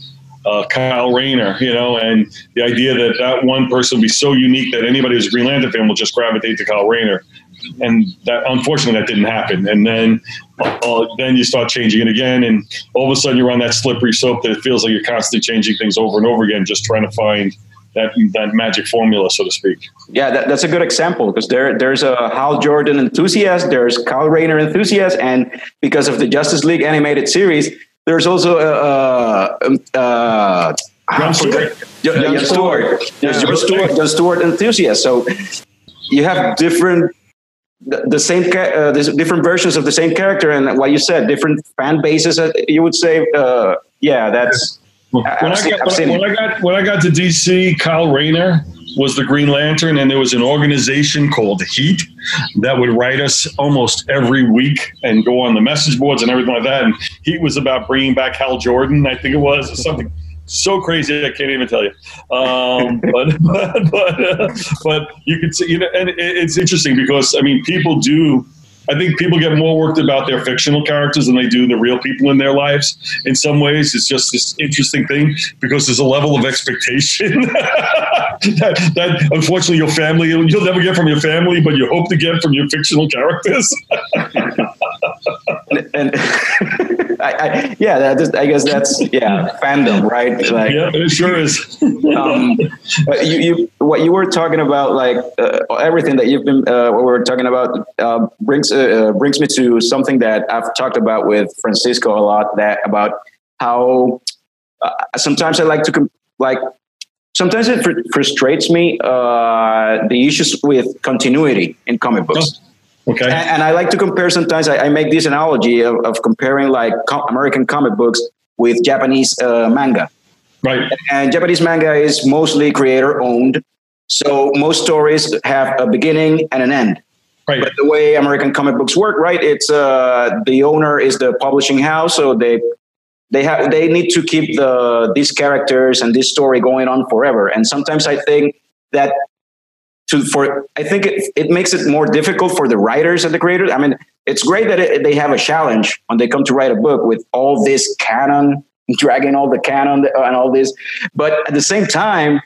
uh, Kyle Rayner, you know, and the idea that that one person will be so unique that anybody who's a Green Lantern fan will just gravitate to Kyle Rayner, and that unfortunately that didn't happen. And then uh, then you start changing it again, and all of a sudden you're on that slippery slope that it feels like you're constantly changing things over and over again, just trying to find that that magic formula, so to speak. Yeah, that, that's a good example because there there's a Hal Jordan enthusiast, there's Kyle Rayner enthusiast, and because of the Justice League animated series, there's also a. Uh, uh, John Stewart. John, Stewart. There's John Stewart, John Stewart enthusiast. So you have different the, the same uh, different versions of the same character, and what you said, different fan bases. uh, You would say, uh, yeah, that's. When I've I, seen- got, when, I, when I got when I got to DC, Kyle Rayner was the Green Lantern, and there was an organization called Heat that would write us almost every week and go on the message boards and everything like that. And Heat was about bringing back Hal Jordan, I think it was, or something so crazy I can't even tell you. Um, [LAUGHS] but but but, uh, but you could see, you know, and it, it's interesting because I mean, people do. I think people get more worked about their fictional characters than they do the real people in their lives. In some ways, it's just this interesting thing because there's a level of expectation [LAUGHS] that, that, unfortunately, your family you'll never get from your family, but you hope to get from your fictional characters. [LAUGHS] and [LAUGHS] I, I, yeah, that is, I guess that's yeah fandom, right? Like, yeah, it sure is. um, you, you, what you were talking about, like uh, everything that you've been, uh, what we are talking about, uh, brings uh, brings me to something that I've talked about with Francisco a lot. That about how uh, sometimes I like to com- like. Sometimes it fr- frustrates me uh, the issues with continuity in comic books. Okay. And, and I like to compare sometimes, I, I make this analogy of, of comparing like co- American comic books with Japanese uh, manga. Right. And Japanese manga is mostly creator owned. So most stories have a beginning and an end. Right. But the way American comic books work, right? It's uh, the owner is the publishing house, so they they have they need to keep the these characters and this story going on forever. And sometimes I think that to for I think it, it makes it more difficult for the writers and the creators. I mean, it's great that it, they have a challenge when they come to write a book with all this canon, dragging all the canon and all this, but at the same time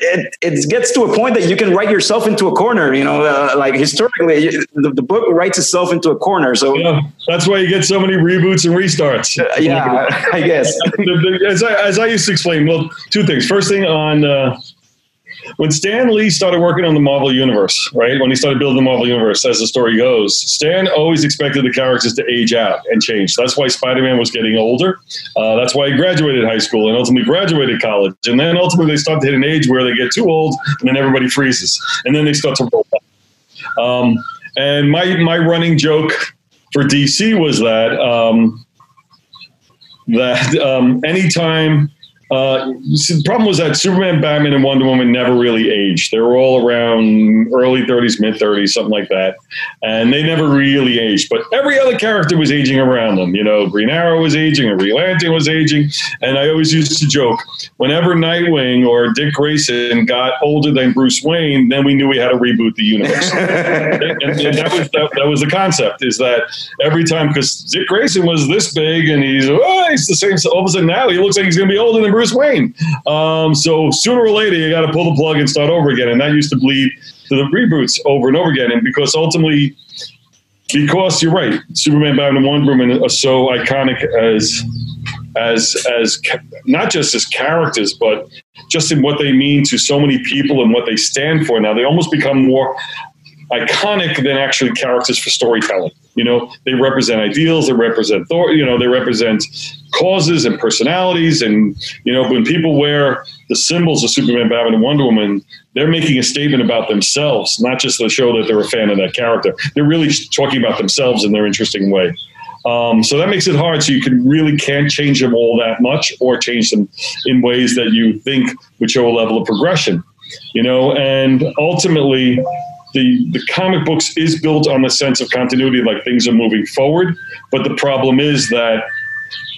it, it gets to a point that you can write yourself into a corner. You know, uh, like historically, the, the book writes itself into a corner. So Yeah, that's why you get so many reboots and restarts. uh, yeah, [LAUGHS] I guess. [LAUGHS] As, I, as I used to explain, well, two things. First thing on uh, when Stan Lee started working on the Marvel Universe, right? When he started building the Marvel Universe, as the story goes, Stan always expected the characters to age out and change. That's why Spider Man was getting older. Uh, that's why he graduated high school and ultimately graduated college. And then ultimately they start to hit an age where they get too old and then everybody freezes. And then they start to roll back. Um, and my, my running joke for DC was that. Um, that um, anytime uh, the problem was that Superman, Batman, and Wonder Woman never really aged. They were all around early 30s, mid 30s, something like that, and they never really aged. But every other character was aging around them. You know, Green Arrow was aging, and Green Lantern was aging, and I always used to joke whenever Nightwing or Dick Grayson got older than Bruce Wayne, then we knew we had to reboot the universe. [LAUGHS] and, and that was that, that was the concept is that every time because Dick Grayson was this big and he's oh he's the same all of a sudden now he looks like he's going to be older than Bruce Wayne. Um, so sooner or later you got to pull the plug and start over again, and that used to bleed to the reboots over and over again. And because ultimately, because you're right, Superman, Batman, and Wonder Woman are so iconic as as as not just as characters, but just in what they mean to so many people and what they stand for. Now they almost become more iconic than actually characters for storytelling. You know, they represent ideals, they represent thought, you know, they represent causes and personalities. And, you know, when people wear the symbols of Superman, Batman, and Wonder Woman, they're making a statement about themselves, not just to show that they're a fan of that character. They're really talking about themselves in their interesting way. Um, so that makes it hard. So you can really can't change them all that much, or change them in ways that you think would show a level of progression. You know, and ultimately, the the comic books is built on the sense of continuity, like things are moving forward. But the problem is that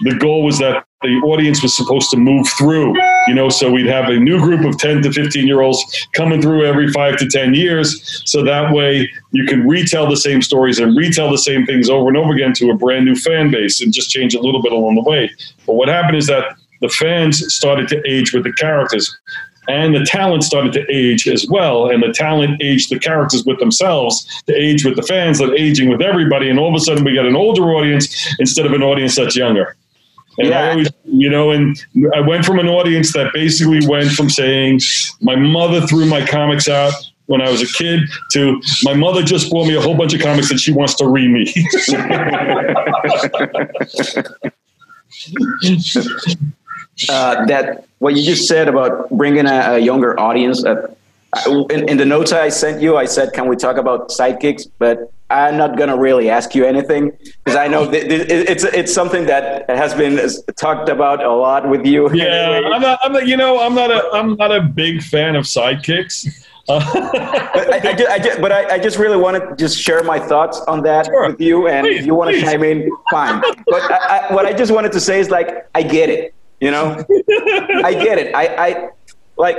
the goal was that the audience was supposed to move through, you know, so we'd have a new group of 10 to 15 year olds coming through every five to 10 years. So that way you can retell the same stories and retell the same things over and over again to a brand new fan base and just change a little bit along the way. But what happened is that the fans started to age with the characters and the talent started to age as well. And the talent aged the characters with themselves to age with the fans, that aging with everybody. And all of a sudden, we got an older audience instead of an audience that's younger. And I always, you know, and I went from an audience that basically went from saying, my mother threw my comics out when I was a kid to my mother just bought me a whole bunch of comics that she wants to read me. [LAUGHS] [LAUGHS] uh, that what you just said about bringing a, a younger audience. Uh, in, in the notes I sent you, I said, "Can we talk about sidekicks?" But I'm not gonna really ask you anything because I know th- th- it's it's something that has been talked about a lot with you. yeah, anyway. I'm not, I'm not, you know, I'm not a, I'm not a big fan of sidekicks. [LAUGHS] But I, I, ju- I ju- but I, I just really want to just share my thoughts on that Sure. with you, and Please, if you want to chime in, fine. [LAUGHS] But I, I, what I just wanted to say is like I get it, you know, I get it. I, I like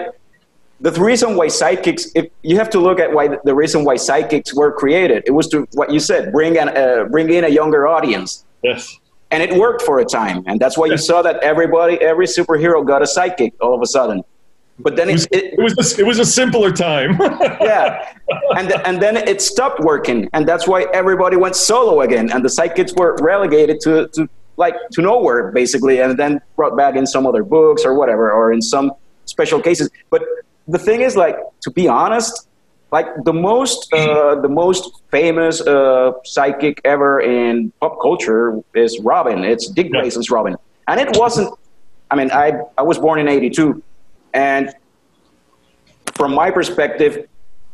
the reason why sidekicks. If you have to look at why the reason why sidekicks were created, it was to what you said, bring an uh, bring in a younger audience. yes. And it worked for a time, and that's why you saw that everybody, every superhero got a sidekick all of a sudden. But then It was, it, it, it was, a, it was a simpler time. [LAUGHS] yeah and and then it stopped working and that's why everybody went solo again and the sidekicks were relegated to to like to nowhere basically and then brought back in some other books or whatever or in some special cases but the thing is like to be honest like the most uh, [CLEARS THROAT] the most famous uh, psychic ever in pop culture is Robin. It's Dick Yeah. Grayson's Robin, and it wasn't. I mean, I I was born in '82, and from my perspective,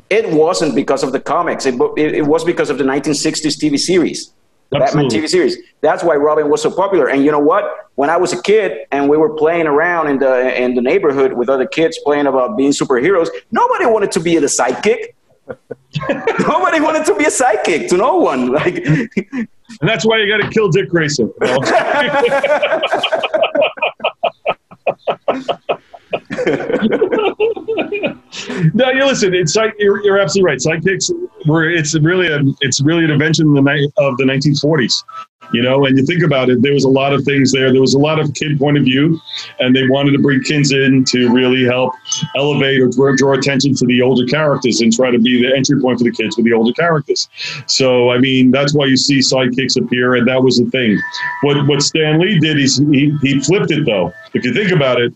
it wasn't because of the comics. It, it, it was because of the 1960s TV series. The Batman TV series. That's why Robin was so popular. And you know what? When I was a kid and we were playing around in the in the neighborhood with other kids playing about being superheroes, nobody wanted to be the sidekick. [LAUGHS] nobody wanted to be a sidekick to no one. Like And that's why you got to kill Dick Grayson. you [LAUGHS] know? [LAUGHS] [LAUGHS] no, you listen. It's like you're, you're absolutely right. Sidekicks were. It's really a. It's really an invention in the of the 1940s. You know, and you think about it, there was a lot of things there. There was a lot of kid point of view, and they wanted to bring kids in to really help elevate or draw, draw attention to the older characters and try to be the entry point for the kids with the older characters. So, I mean, that's why you see sidekicks appear, and that was the thing. What what Stan Lee did is he, he flipped it though. If you think about it,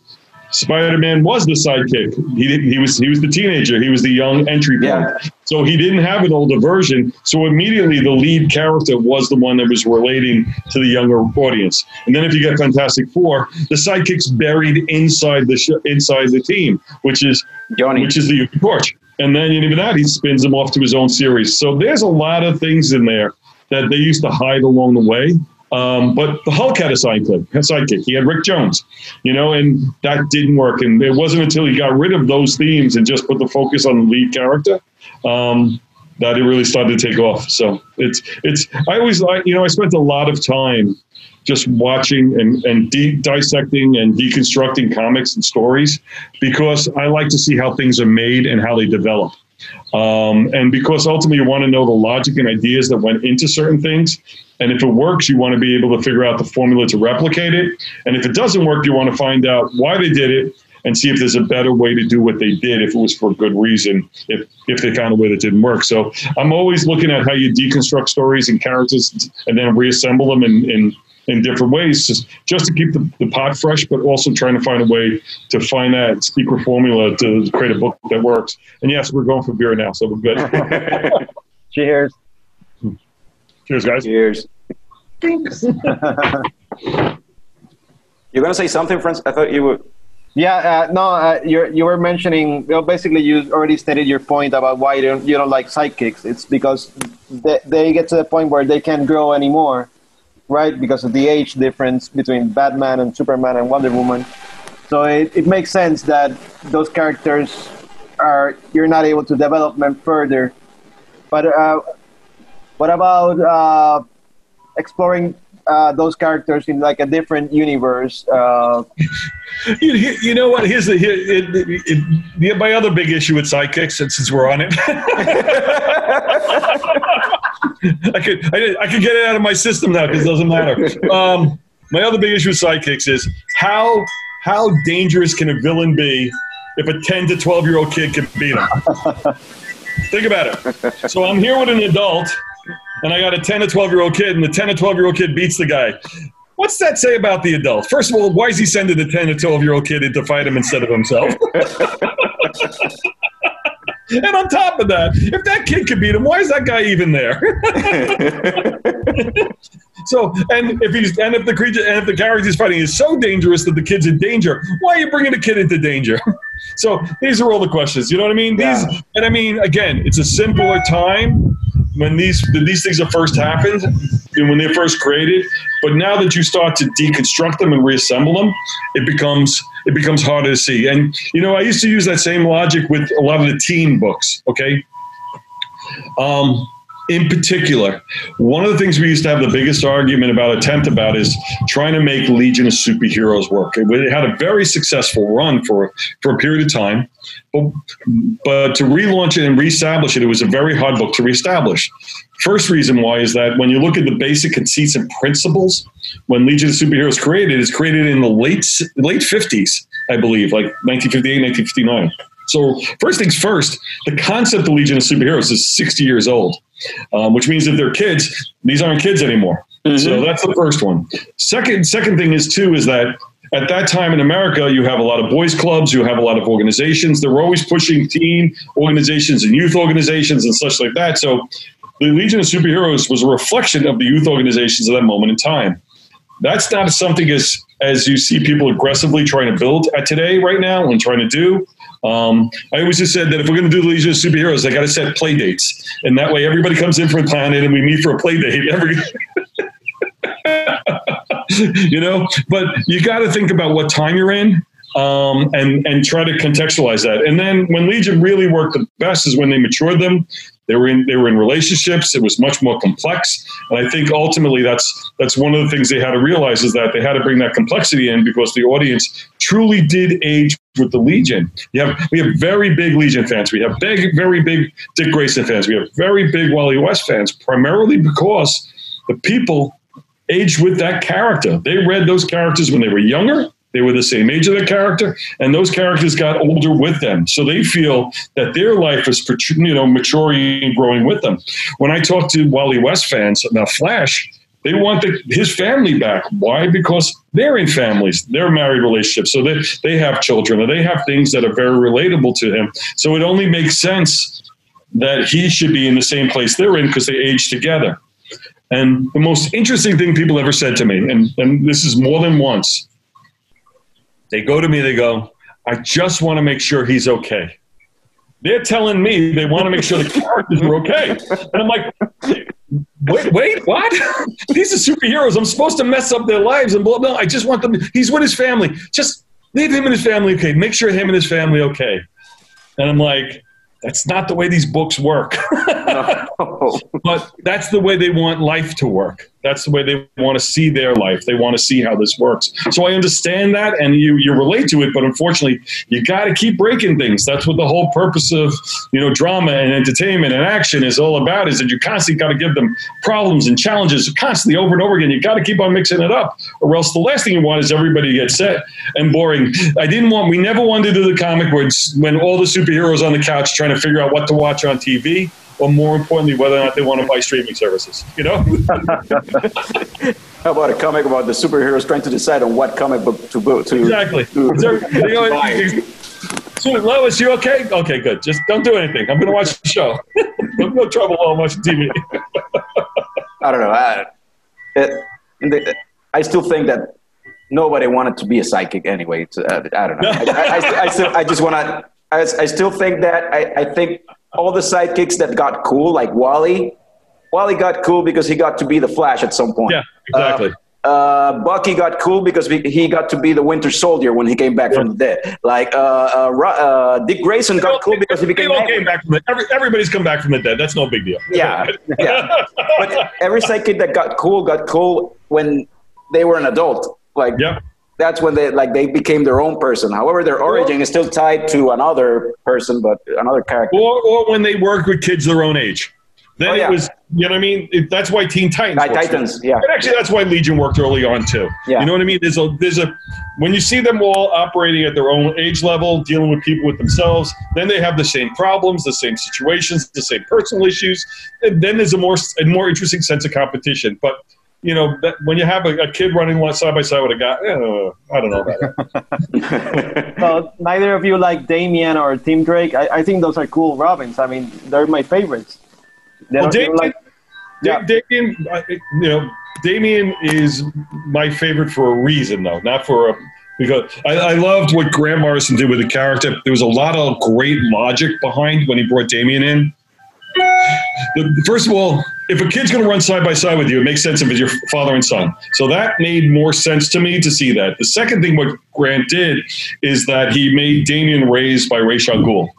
Spider-Man was the sidekick. He didn't, he was he was the teenager. He was the young entry point. Yeah. So he didn't have an older version. So immediately the lead character was the one that was relating to the younger audience. And then if you get Fantastic Four, the sidekick's buried inside the sh- inside the team, which is Johnny. which is the Torch. And then even that, he spins him off to his own series. So there's a lot of things in there that they used to hide along the way. Um, but the Hulk had a sidekick, a sidekick. He had Rick Jones, you know, and that didn't work. And it wasn't until he got rid of those themes and just put the focus on the lead character um, that it really started to take off. So it's it's. I always like you know I spent a lot of time just watching and, and de- dissecting and deconstructing comics and stories because I like to see how things are made and how they develop. Um, and because ultimately you want to know the logic and ideas that went into certain things. And if it works, you want to be able to figure out the formula to replicate it. And if it doesn't work, you want to find out why they did it and see if there's a better way to do what they did, if it was for a good reason, if, if they found a way that didn't work. So I'm always looking at how you deconstruct stories and characters and then reassemble them in, in, in different ways, just, just to keep the, the pot fresh, but also trying to find a way to find that secret formula to create a book that works. And yes, we're going for beer now, so we're good. [LAUGHS] Cheers. Cheers, guys. Cheers. Thanks. [LAUGHS] You're gonna say something, friends? I thought you were. Yeah, uh, no, uh, you you were mentioning. Well, basically, you already stated your point about why you don't, you don't like sidekicks. It's because they, they get to the point where they can't grow anymore, right? Because of the age difference between Batman and Superman and Wonder Woman. So it, it makes sense that those characters are you're not able to develop them further. But uh, what about uh, exploring uh, those characters in like a different universe? Uh, [LAUGHS] You, you- you know what? Here's the here, it, it, it, my other big issue with sidekicks, since we're on it, [LAUGHS] [LAUGHS] I could I, I could get it out of my system now because it doesn't matter. Um, my other big issue with sidekicks is how how dangerous can a villain be if a 10 to 12 year old kid can beat him? Think about it. So I'm here with an adult, and I got a 10 to 12 year old kid, and the 10 to 12 year old kid beats the guy. What's that say about the adult? First of all, why is he sending the 10 to 12 year old kid in to fight him instead of himself? [LAUGHS] and on top of that, if that kid could beat him, why is that guy even there? [LAUGHS] so, and if he's and if the creature and if the character he's fighting is so dangerous that the kid's in danger, why are you bringing the kid into danger? [LAUGHS] so these are all the questions. You know what I mean? These, and I mean, again, it's a simpler time when these when these things are first happened and when they're first created. But now that you start to deconstruct them and reassemble them, it becomes it becomes harder to see. And you know, I used to use that same logic with a lot of the teen books. Okay. Um, in particular, one of the things we used to have the biggest argument about, attempt about, is trying to make Legion of Superheroes work. It, had a very successful run for for a period of time, but but to relaunch it and reestablish it, it was a very hard book to reestablish. First reason why is that when you look at the basic conceits and principles, when Legion of Superheroes created, it's created in the late late fifties, I believe, like 1958, 1959. So first things first, the concept of Legion of Superheroes is 60 years old, um, which means if they're kids, these aren't kids anymore. So that's the first one. Second, second thing is too is that at that time in America, you have a lot of boys clubs, you have a lot of organizations. They were always pushing teen organizations and youth organizations and such like that. So the Legion of Superheroes was a reflection of the youth organizations at that moment in time. That's not something as as you see people aggressively trying to build at today right now and trying to do. Um, I always just said that if we're going to do the Legion of Superheroes, I got to set play dates, and that way everybody comes in for a planet and we meet for a play date. Every [LAUGHS] you know, but you got to think about what time you're in. Um, and and try to contextualize that, and then when Legion really worked the best is when they matured them. They were in they were in relationships. It was much more complex, and I think ultimately that's that's one of the things they had to realize is that they had to bring that complexity in because the audience truly did age with the Legion. You have we have very big Legion fans. We have big, very big Dick Grayson fans. We have very big Wally West fans, primarily because the people aged with that character. They read those characters when they were younger. They were the same age of the character, and those characters got older with them. So they feel that their life is, you know, maturing and growing with them. When I talk to Wally West fans about Flash, they want the, his family back. Why? Because they're in families, they're married relationships, so they they have children, and they have things that are very relatable to him. So it only makes sense that he should be in the same place they're in because they age together. And the most interesting thing people ever said to me, and, and this is more than once, they go to me, they go, I just want to make sure he's okay. They're telling me they want to make sure the characters are okay. And I'm like, wait, wait, what? [LAUGHS] These are superheroes. I'm supposed to mess up their lives and blah, blah. I just want them, he's with his family. Just leave him and his family okay. Make sure him and his family okay. And I'm like, that's not the way these books work. [LAUGHS] but that's the way they want life to work. That's the way they want to see their life. They want to see how this works. So I understand that, and you you relate to it. But unfortunately, you got to keep breaking things. That's what the whole purpose of you know drama and entertainment and action is all about. Is that you constantly got to give them problems and challenges constantly over and over again. You got to keep on mixing it up, or else the last thing you want is everybody to get set and boring. I didn't want. We never wanted to do the comic where when all the superheroes on the couch trying to figure out what to watch on TV or more importantly, whether or not they want to buy streaming services. You know? [LAUGHS] How about a comic about the superheroes trying to decide on what comic book to book to? Exactly. To, there- you know, so, Lois, you okay? Okay, good. Just don't do anything. I'm going to watch the show. [LAUGHS] no, no trouble while I'm watching TV. [LAUGHS] I don't know. I, it, I still think that nobody wanted to be a psychic anyway. Uh, I don't know. I, I, I, I, still, I just want to. I, I still think that I, I think all the sidekicks that got cool, like Wally, Wally got cool because he got to be the Flash at some point. Yeah, exactly. Uh, uh, Bucky got cool because we, he got to be the Winter Soldier when he came back from the dead. Like uh, uh, uh, Dick Grayson got cool because he became. Came back from the, every, everybody's come back from the dead. That's no big deal. Yeah, yeah. [LAUGHS] But every sidekick that got cool got cool when they were an adult. Like Yep. That's when they like they became their own person. However, their origin is still tied to another person, but another character. Or, or when they work with kids their own age. Then Oh, yeah. it was, you know what I mean? It, that's why Teen Titans. Titans, yeah. And actually, that's why Legion worked early on too. Yeah. You know what I mean? There's a there's a when you see them all operating at their own age level, dealing with people with themselves, then they have the same problems, the same situations, the same personal issues. And then there's a more a more interesting sense of competition. But you know, that, when you have a, a kid running one side by side with a guy, eh, I don't know about that. [LAUGHS] [LAUGHS] So neither of you like Damian or Tim Drake. I, I think those are cool Robins. I mean, they're my favorites. They Well, don't- Damian, Yeah. Da- Damian, uh, you know, Damian is my favorite for a reason, though, not for a because I, I loved what Grant Morrison did with the character. There was a lot of great logic behind when he brought Damian in. The, first of all, if a kid's going to run side by side with you, it makes sense if it's your father and son. So that made more sense to me to see that. The second thing what Grant did is that he made Damian raised by Ra's al Ghul.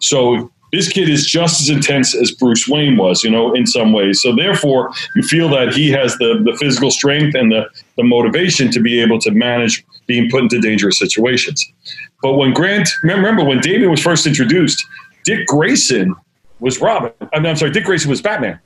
So this kid is just as intense as Bruce Wayne was, you know, in some ways. So therefore, you feel that he has the, the physical strength and the, the motivation to be able to manage being put into dangerous situations. But when Grant, remember when Damian was first introduced, Dick Grayson was Robin. I'm, I'm sorry, Dick Grayson was Batman.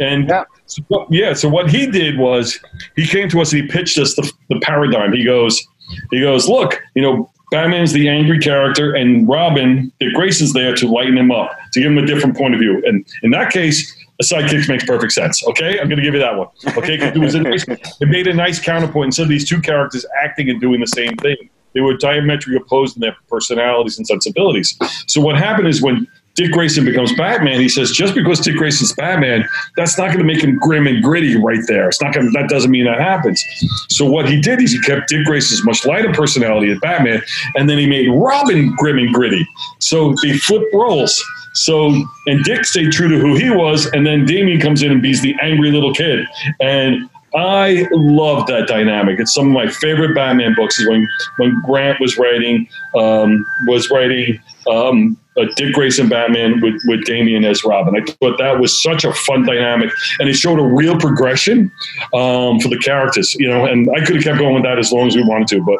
And Yeah. so what, yeah, so what he did was he came to us and he pitched us the, the paradigm. He goes, he goes, look, you know, Batman's the angry character, and Robin, Dick Grayson's there to lighten him up, to give him a different point of view. And in that case, a sidekick makes perfect sense. Okay, I'm going to give you that one. Okay, it was a nice, it made a nice counterpoint instead of these two characters acting and doing the same thing. They were diametrically opposed in their personalities and sensibilities. So what happened is when Dick Grayson becomes Batman, he says just because Dick Grayson's Batman, that's not going to make him grim and gritty right there. It's not going. That doesn't mean that happens. So what he did is he kept Dick Grayson's much lighter personality as Batman, and then he made Robin grim and gritty. So they flip roles. So and Dick stayed true to who he was, and then Damian comes in and be's the angry little kid. And I love that dynamic. It's some of my favorite Batman books. Is when when Grant was writing um, was writing um, a Dick Grayson Batman with with Damian as Robin. I thought that was such a fun dynamic, and it showed a real progression um, for the characters. You know, and I could have kept going with that as long as we wanted to, but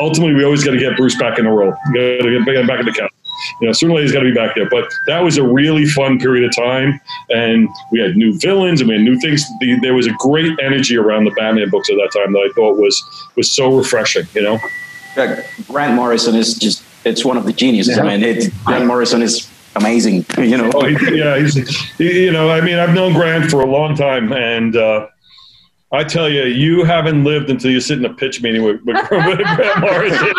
ultimately we always got to get Bruce back in the role. Got to get back in the couch you know, certainly he's got to be back there. But that was a really fun period of time, and we had new villains and we had new things. The, there was a great energy around the Batman books at that time that I thought was was so refreshing. You know, Grant Morrison is just, it's one of the geniuses. I mean, it, Grant Morrison is amazing, you know. oh, he, yeah, he's he, you know, I mean, I've known Grant for a long time, and. uh I tell you, you haven't lived until you sit in a pitch meeting with, with, [LAUGHS] with Grant Morrison.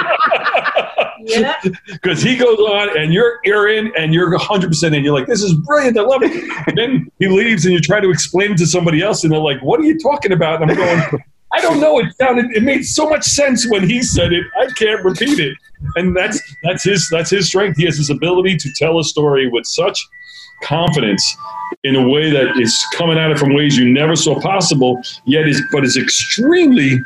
Yeah. because he goes on and you're you're in and you're 100% in you're like this is brilliant i love it and then he leaves and you try to explain it to somebody else and they're like what are you talking about and i'm going i don't know it sounded it made so much sense when he said it i can't repeat it and that's that's his that's his strength he has his ability to tell a story with such confidence in a way that is coming at it from ways you never saw possible yet is but is extremely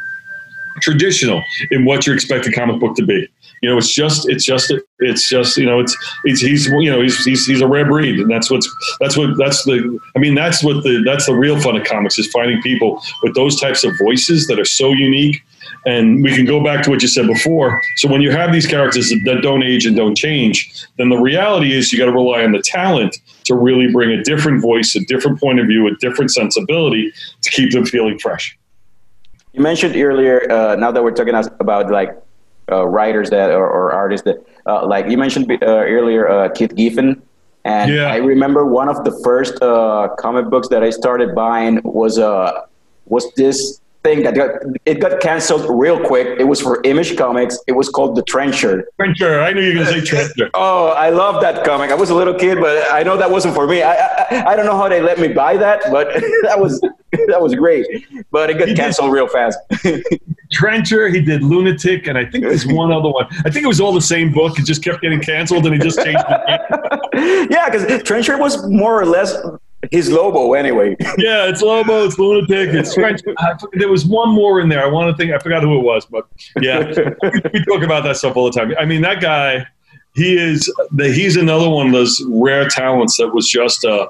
traditional in what you expect a comic book to be. You know, it's just, it's just, it's just, you know, it's, it's, he's, you know, he's, he's, he's a rare breed, and that's what's, that's what, that's the, I mean, that's what the, that's the real fun of comics is finding people with those types of voices that are so unique. And we can go back to what you said before. So when you have these characters that don't age and don't change, then the reality is you got to rely on the talent to really bring a different voice, a different point of view, a different sensibility to keep them feeling fresh. You mentioned earlier, uh, now that we're talking about like uh, writers that or, or artists that, uh, like you mentioned uh, earlier, uh, Keith Giffen. And Yeah. I remember one of the first uh, comic books that I started buying was uh, was this thing that got it got canceled real quick. It was for Image Comics. It was called The Trencher. Trencher, I knew you were going to say [LAUGHS] Trencher. Oh, I love that comic. I was a little kid, but I know that wasn't for me. I I, I don't know how they let me buy that, but [LAUGHS] that was [LAUGHS] that was great. But it got did. canceled real fast. Trencher, he did Lunatik, and I think there's one other one. I think it was all the same book. It just kept getting canceled, and he just changed it. yeah, because Trencher was more or less his Lobo anyway. [LAUGHS] Yeah, it's Lobo, it's Lunatik, it's Trencher. [LAUGHS] I there was one more in there. I want to think. I forgot who it was, but yeah, we, [LAUGHS] we talk about that stuff all the time. I mean, that guy, he is the, he's another one of those rare talents that was just a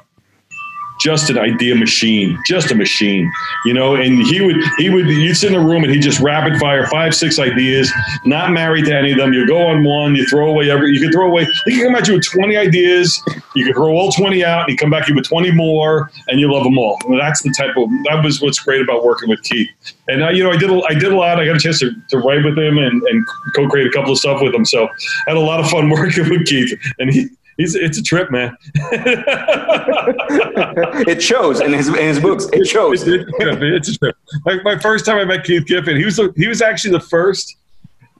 just an idea machine, just a machine, you know. And he would, he would, you'd sit in a room and he'd just rapid fire five, six ideas, not married to any of them. You go on one, you throw away every, you can throw away, he can come at you with 20 ideas, you can throw all 20 out, and he come back you with 20 more, and you love them all. And that's the type of, that was what's great about working with Keith. And, I, you know, I did, a, I did a lot. I got a chance to, to write with him and, and co create a couple of stuff with him. So I had a lot of fun [LAUGHS] working with Keith. And he, He's, it's a trip, man. [LAUGHS] it shows in his in his books. It shows. It's, a trip. It's a trip. My, my first time I met Keith Giffen, he was the, he was actually the first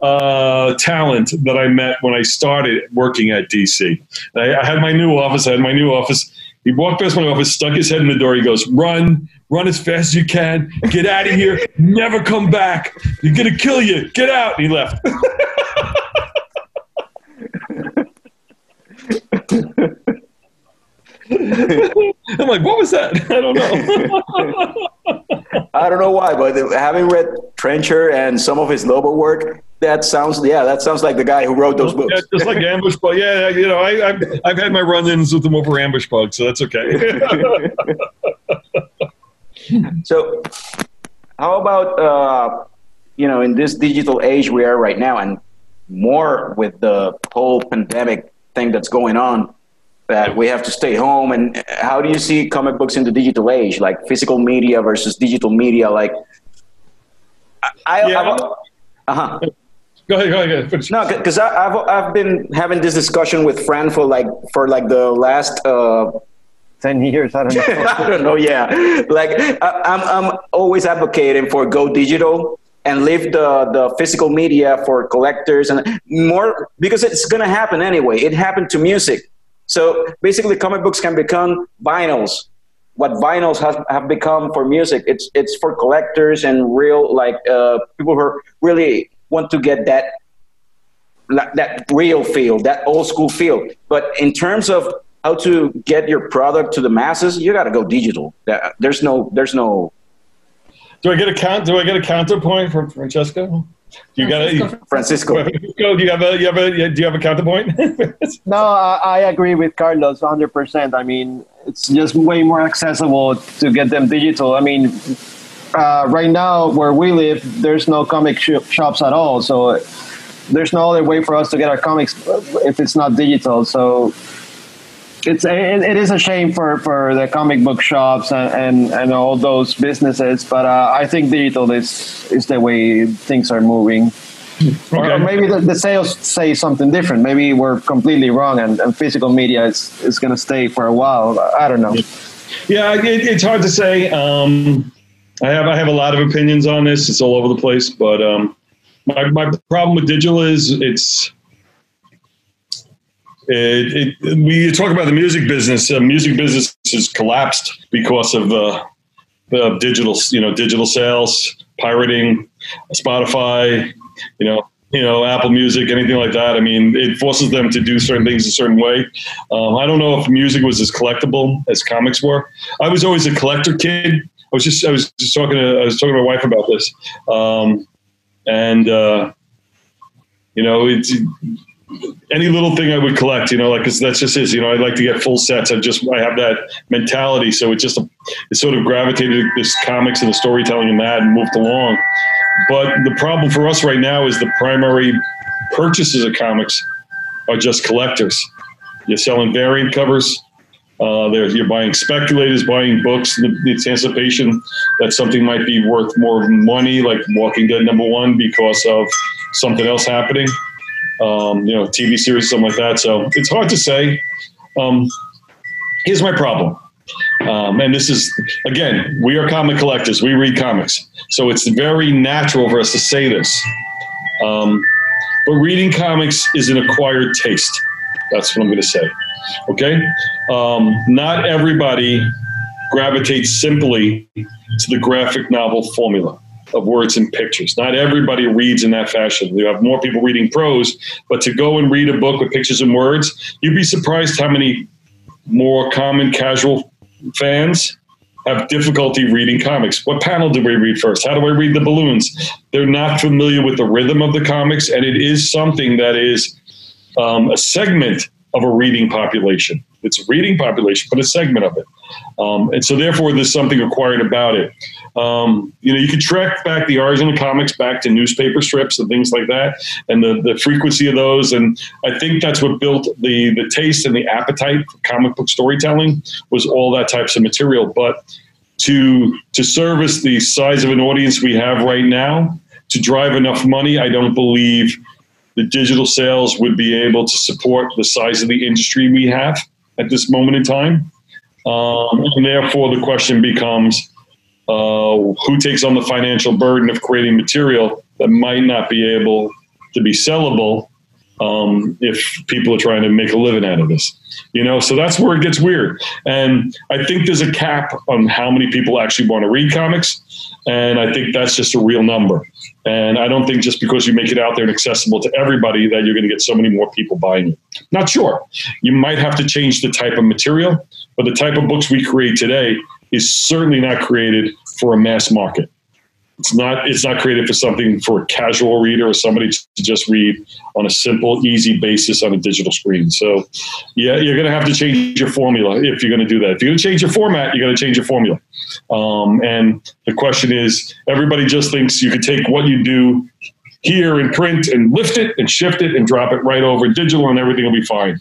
uh, talent that I met when I started working at DC. I, I had my new office. I had my new office. He walked past my office, stuck his head in the door. He goes, "Run, run as fast as you can. Get out of here. Never come back. You're gonna kill you. Get out." And he left. [LAUGHS] [LAUGHS] I'm like, what was that? [LAUGHS] I don't know. [LAUGHS] I don't know why, but having read Trencher and some of his Lobo work, that sounds yeah, that sounds like the guy who wrote those books. Yeah, just like ambush bug. Yeah, you know, I, I've I've had my run-ins with them over ambush bug, so that's okay. So, how about uh, you know in this digital age we are right now, and more with the whole pandemic thing that's going on, that we have to stay home. And how do you see comic books in the digital age, like physical media versus digital media? Like, I, I Yeah. uh-huh. go ahead, go ahead, go ahead. No, because I've I've been having this discussion with Fran for like for like the last uh, [LAUGHS] Ten years, I don't know. [LAUGHS] I don't know. Yeah, like I, I'm I'm always advocating for go digital and leave the the physical media for collectors and more because it's gonna happen anyway. It happened to music. So basically, comic books can become vinyls. What vinyls has, have become for music, it's it's for collectors and real like uh, people who really want to get that that real feel, that old school feel. But in terms of how to get your product to the masses, you got to go digital. There's no there's no Do I get a count? Do I get a counterpoint from Francesco? You got a Francisco. Francisco, do you have a you have a do you have a counterpoint? [LAUGHS] No, I, I agree with Carlos 100%. I mean, it's just way more accessible to get them digital. I mean, uh, right now where we live, there's no comic sh- shops at all. So there's no other way for us to get our comics if it's not digital. So it's it, it is a shame for, for the comic book shops and, and, and all those businesses. But uh, I think digital is is the way things are moving. Or Okay. maybe the, the sales say something different. Maybe we're completely wrong, and, and physical media is, is going to stay for a while. I don't know. Yeah, it, it's hard to say. Um, I have I have a lot of opinions on this. It's all over the place, but um, my my problem with digital is it's it, it we talk about the music business. Uh, music business has collapsed because of uh, the digital you know digital sales, pirating, Spotify, you know. You know, Apple Music, anything like that. I mean, it forces them to do certain things a certain way. Um, I don't know if music was as collectible as comics were. I was always a collector kid. I was just I was just talking to I was talking to my wife about this, um, and uh, you know it's any little thing I would collect. You know, like 'cause that's just is. You know, I like to get full sets. I just I have that mentality, so it just it sort of gravitated this comics and the storytelling and that, and moved along. But the problem for us right now is the primary purchases of comics are just collectors. You're selling variant covers. Uh, you're buying speculators, buying books. The, the anticipation that something might be worth more money, like Walking Dead number one, because of something else happening. Um, you know, TV series, something like that. So it's hard to say. Um, here's my problem. Um, and this is, again, we are comic collectors. We read comics. So it's very natural for us to say this. Um, but reading comics is an acquired taste. That's what I'm going to say. Okay? Um, not everybody gravitates simply to the graphic novel formula of words and pictures. Not everybody reads in that fashion. You have more people reading prose, but to go and read a book with pictures and words, you'd be surprised how many more common casual fans have difficulty reading comics. What panel do we read first? How do I read the balloons? They're not familiar with the rhythm of the comics, and it is something that is um, a segment of a reading population. It's a reading population, but a segment of it. Um, and so, therefore, there's something acquired about it. Um, you know, you can track back the origin of comics back to newspaper strips and things like that, and the, the frequency of those. And I think that's what built the the taste and the appetite for comic book storytelling was all that types of material. But to to service the size of an audience we have right now, to drive enough money, I don't believe the digital sales would be able to support the size of the industry we have at this moment in time. Um, and therefore, the question becomes uh, who takes on the financial burden of creating material that might not be able to be sellable um, if people are trying to make a living out of this. You know, so that's where it gets weird. And I think there's a cap on how many people actually want to read comics. And I think that's just a real number. And I don't think just because you make it out there and accessible to everybody that you're going to get so many more people buying it. Not sure. You might have to change the type of material, but the type of books we create today is certainly not created for a mass market. It's not. It's not created for something for a casual reader or somebody to just read on a simple, easy basis on a digital screen. So, yeah, you're going to have to change your formula if you're going to do that. If you're going to change your format, you're going to change your formula. Um, and the question is, everybody just thinks you could take what you do here in print and lift it and shift it and drop it right over digital, and everything will be fine.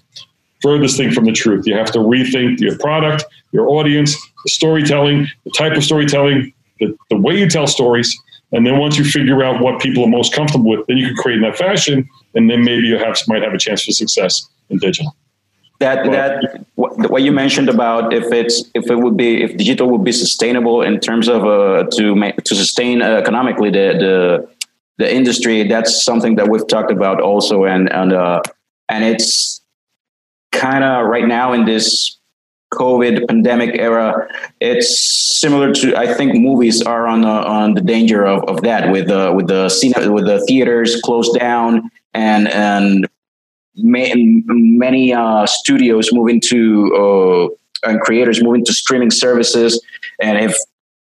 Furthest thing from the truth. You have to rethink your product, your audience, the storytelling, the type of storytelling, the, the way you tell stories. And then once you figure out what people are most comfortable with, then you can create in that fashion, and then maybe you have might have a chance for success in digital. that that what, what you mentioned about if it's if it would be if digital would be sustainable in terms of uh, to make to sustain uh, economically the the the industry that's something that we've talked about also and and uh, and it's kind of right now in this COVID pandemic era, it's similar to I think movies are on the, on the danger of, of that with the with the with the theaters closed down and and ma- many uh, studios moving to uh, and creators moving to streaming services. And if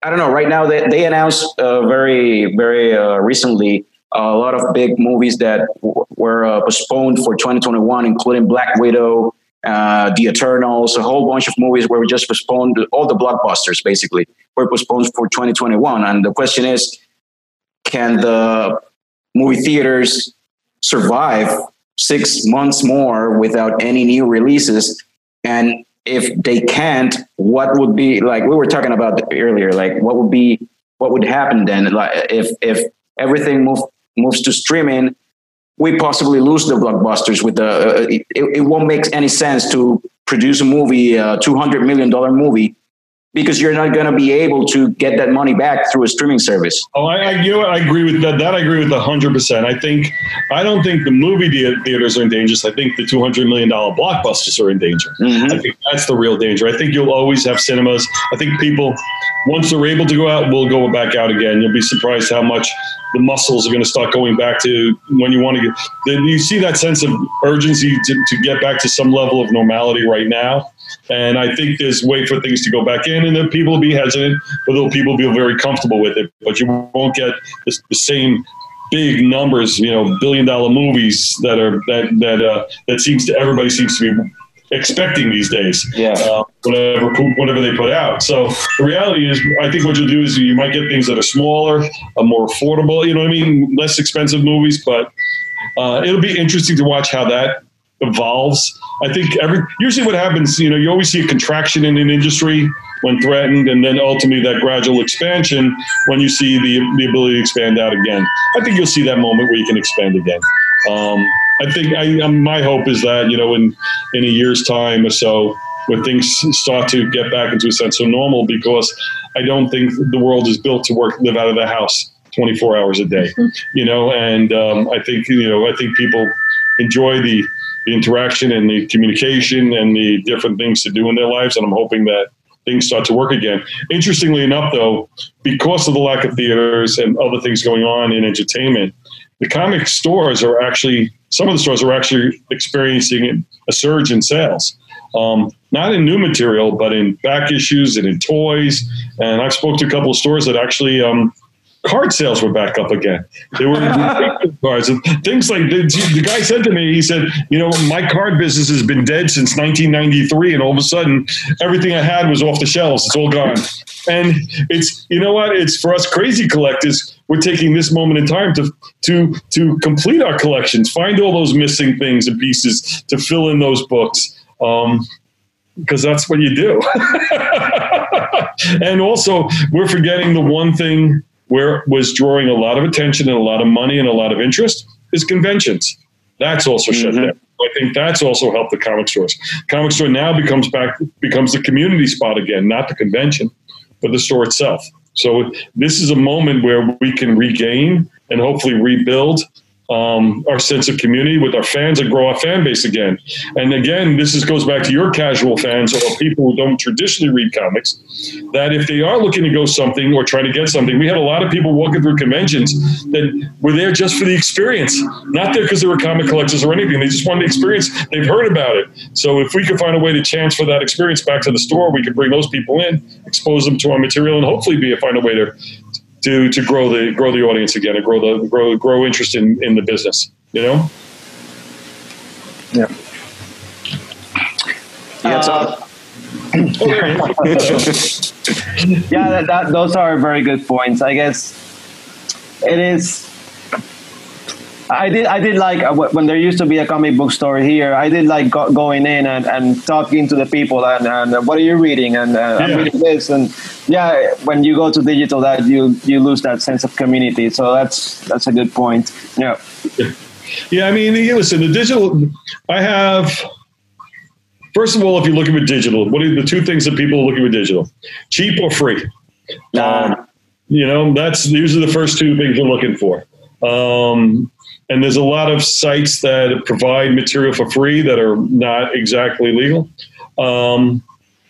I don't know, right now they they announced uh, very very uh, recently a lot of big movies that w- were uh, postponed for 2021, including Black Widow, uh, The Eternals, a whole bunch of movies where we just postponed all the blockbusters basically were postponed for 2021. And the question is, can the movie theaters survive six months more without any new releases? And if they can't, what would be like we were talking about earlier? Like what would be what would happen then? Like if if everything move, moves to streaming, we possibly lose the blockbusters with the uh, it, it won't make any sense to produce a movie a 200 million dollar movie because you're not going to be able to get that money back through a streaming service Oh, I, I, you know. I agree with that. That I agree with hundred percent. I think, I don't think the movie theaters are in danger. I think the two hundred million dollar blockbusters are in danger. Mm-hmm. I think that's the real danger. I think you'll always have cinemas. I think people, once they're able to go out, will go back out again. You'll be surprised how much the muscles are going to start going back to when you want to get. Then you see that sense of urgency to, to get back to some level of normality right now. And I think there's a way for things to go back in, and then people will be hesitant, but then people will be very comfortable with it. But you won't get the, the same big numbers, you know, billion dollar movies that are that that uh, that seems to everybody seems to be expecting these days. Yeah. Uh, whatever whatever they put out. So the reality is, I think what you'll do is you might get things that are smaller, uh, more affordable. You know what I mean? Less expensive movies, but uh, it'll be interesting to watch how that evolves. I think every usually what happens, you know, you always see a contraction in an industry when threatened, and then ultimately that gradual expansion when you see the the ability to expand out again. I think you'll see that moment where you can expand again. Um, I think I, um, my hope is that you know in in a year's time or so, when things start to get back into a sense of normal, because I don't think the world is built to work live out of the house 24 hours a day, [LAUGHS] you know. And um, I think you know I think people enjoy the the interaction and the communication and the different things to do in their lives, and I'm hoping that things start to work again. Interestingly enough, though, because of the lack of theaters and other things going on in entertainment, the comic stores are actually some of the stores are actually experiencing a surge in sales. Um, not in new material, but in back issues and in toys. And I've spoke to a couple of stores that actually um, card sales were back up again. They were [LAUGHS] cards and things like the, the guy said to me, he said, you know, my card business has been dead since 1993, and all of a sudden, everything I had was off the shelves. It's all gone. And it's you know what? It's for us crazy collectors. We're taking this moment in time to to to complete our collections, find all those missing things and pieces to fill in those books. Um, because that's what you do. [LAUGHS] and also, we're forgetting the one thing where was drawing a lot of attention and a lot of money and a lot of interest is conventions. That's also shut mm-hmm. down. I think that's also helped the comic stores. Comic store now becomes back becomes the community spot again, not the convention, but the store itself. So this is a moment where we can regain and hopefully rebuild um, our sense of community with our fans and grow our fan base again. And again, this is, goes back to your casual fans or people who don't traditionally read comics. That if they are looking to go something or trying to get something, we had a lot of people walking through conventions that were there just for the experience, not there because they were comic collectors or anything. They just wanted the experience. They've heard about it. So if we could find a way to transfer that experience back to the store, we could bring those people in, expose them to our material, and hopefully be a, find a way to to to grow the grow the audience again and grow the grow grow interest in in the business. You know. Yeah, it's Uh, [LAUGHS] yeah, that, that, those are very good points. I guess it is. I did. I did like uh, when there used to be a comic book store here. I did like go, going in and, and talking to the people and, and uh, what are you reading and uh, I'm Yeah. reading this and yeah. When you go to digital, that you you lose that sense of community. So that's that's a good point. Yeah. Yeah, I mean, listen, the digital. I have. First of all, if you're looking for digital, what are the two things that people are looking for digital? Cheap or free? Um, you know, that's usually the first two things you're looking for. Um, and there's a lot of sites that provide material for free that are not exactly legal. Um,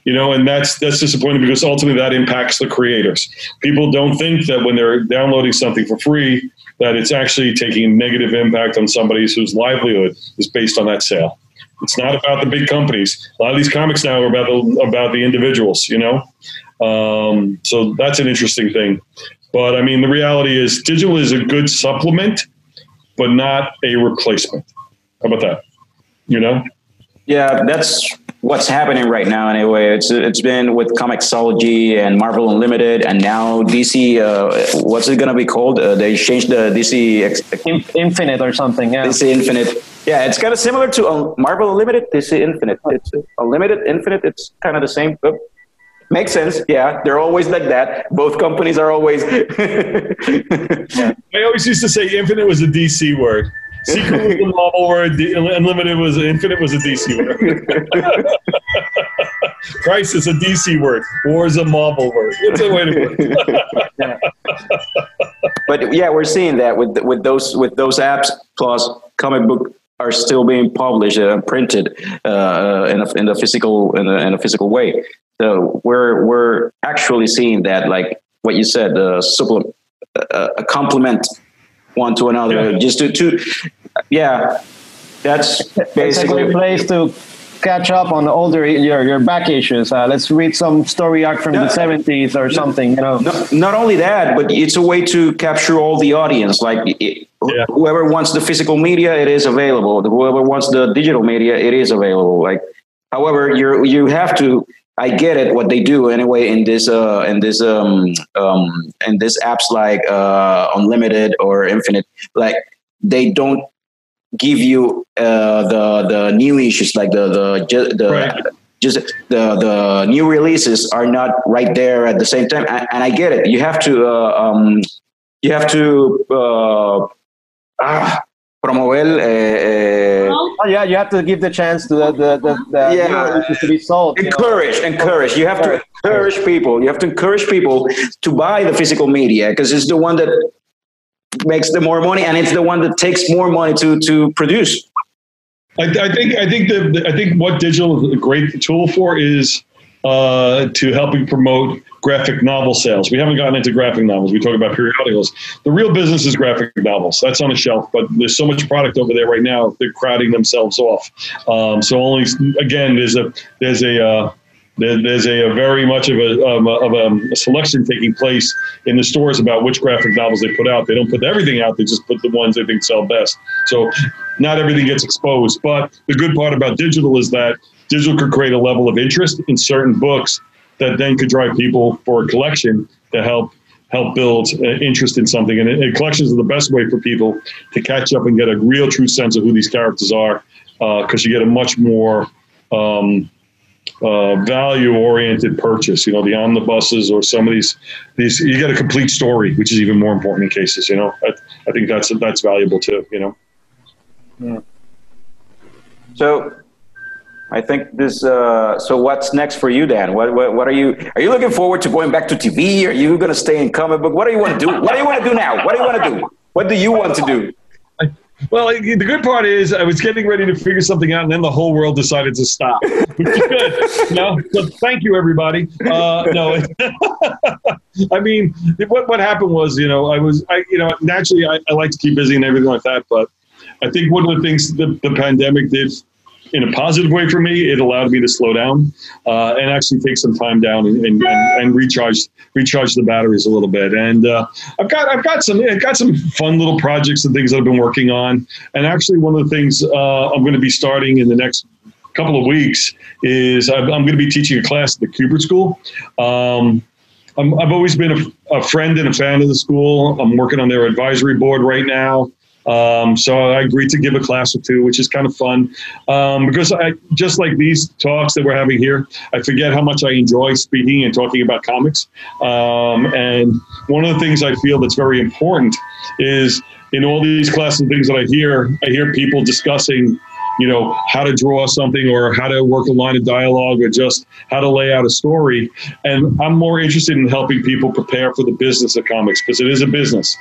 you know, and that's that's disappointing because ultimately that impacts the creators. People don't think that when they're downloading something for free that it's actually taking a negative impact on somebody whose livelihood is based on that sale. It's not about the big companies. A lot of these comics now are about the about the individuals. You know, um, so that's an interesting thing. But I mean, the reality is, digital is a good supplement, but not a replacement. How about that? You know? Yeah, that's what's happening right now. Anyway, it's it's been with Comixology and Marvel Unlimited, and now DC. Uh, what's it gonna be called? Uh, they changed the DC Ex- In- Infinite or something. Yeah. DC Infinite. Yeah, it's kind of similar to uh, Marvel Unlimited. DC Infinite. It's Unlimited, Infinite. It's kind of the same. Makes sense. Yeah, they're always like that. Both companies are always. [LAUGHS] I always used to say infinite was a DC word. Secret was a Marvel word. Unlimited was infinite was a DC word. [LAUGHS] Crisis a DC word. War is a Marvel word. It's a way to put it. [LAUGHS] but yeah, we're seeing that with with those with those apps plus comic book are still being published and printed uh, in a in a physical in a, in a physical way. So we're we're actually seeing that, like what you said, the supplement, uh, a complement one to another, Yeah. just to to yeah. That's basically a place to catch up on the older your your back issues. Uh, let's read some story arc from Yeah. the seventies or something. You know. No, not only that, but it's a way to capture all the audience. Like it, Yeah. whoever wants the physical media, it is available. Whoever wants the digital media, it is available. Like, however, you you have to. I get it. What they do anyway in this uh in this um um in this apps like uh unlimited or infinite, like they don't give you uh the the new issues like the the the Right. just the the new releases are not right there at the same time and, and i get it you have to uh, um you have to uh ah, promover uh, uh, Oh, yeah, you have to give the chance to the the, the, the Yeah. new releases to be sold. you know. encourage encourage you have to encourage people you have to encourage people to buy the physical media because it's the one that makes the more money and it's the one that takes more money to to produce I, I think I think the I think what digital is a great tool for is uh, to helping promote graphic novel sales. We haven't gotten into graphic novels. We talk about periodicals. The real business is graphic novels. That's on a shelf, but there's so much product over there right now. They're crowding themselves off. Um, so only again, there's a there's a uh, there, there's a, a very much of a um, of a selection taking place in the stores about which graphic novels they put out. They don't put everything out. They just put the ones they think sell best. So not everything gets exposed. But the good part about digital is that digital could create a level of interest in certain books that then could drive people for a collection to help help build uh, interest in something. And, and collections are the best way for people to catch up and get a real true sense of who these characters are, because you get a much more um, uh, value oriented purchase. You know, the omnibuses or some of these these you get a complete story, which is even more important in cases. You know, I, I think that's that's valuable too. You know. Yeah. So, I think this. Uh, so, what's next for you, Dan? What, what What are you? Are you looking forward to going back to TV? Are you going to stay in comic book? What do you want to do? What do you want to do now? What do you want to do? What do you want to do? Well, the good part is I was getting ready to figure something out, and then the whole world decided to stop, no, so thank you, everybody. Uh, no, [LAUGHS] I mean, what what happened was, you know, I was, I, you know, naturally I, I like to keep busy and everything like that, but I think one of the things the, the pandemic did in a positive way for me, it allowed me to slow down uh, and actually take some time down and, and, and, recharge recharge the batteries a little bit. And uh, I've got I've got some I've got some fun little projects and things that I've been working on. And actually, one of the things uh, I'm going to be starting in the next couple of weeks is I'm, I'm going to be teaching a class at the Kubert School. Um, I'm, I've always been a, a friend and a fan of the school. I'm working on their advisory board right now. Um, so I agreed to give a class or two, which is kind of fun um, because I just like these talks that we're having here. I forget how much I enjoy speaking and talking about comics. Um, and one of the things I feel that's very important is in all these classes and things that I hear, I hear people discussing you know, how to draw something or how to work a line of dialogue or just how to lay out a story. And I'm more interested in helping people prepare for the business of comics because it is a business,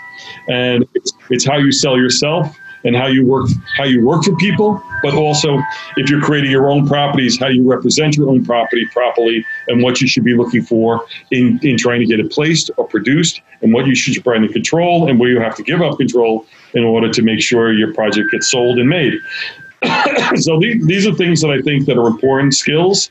and it's, it's how you sell yourself and how you work how you work for people, but also if you're creating your own properties, how you represent your own property properly and what you should be looking for in, in trying to get it placed or produced and what you should be try to control and where you have to give up control in order to make sure your project gets sold and made. [COUGHS] so these, these are things that I think that are important skills,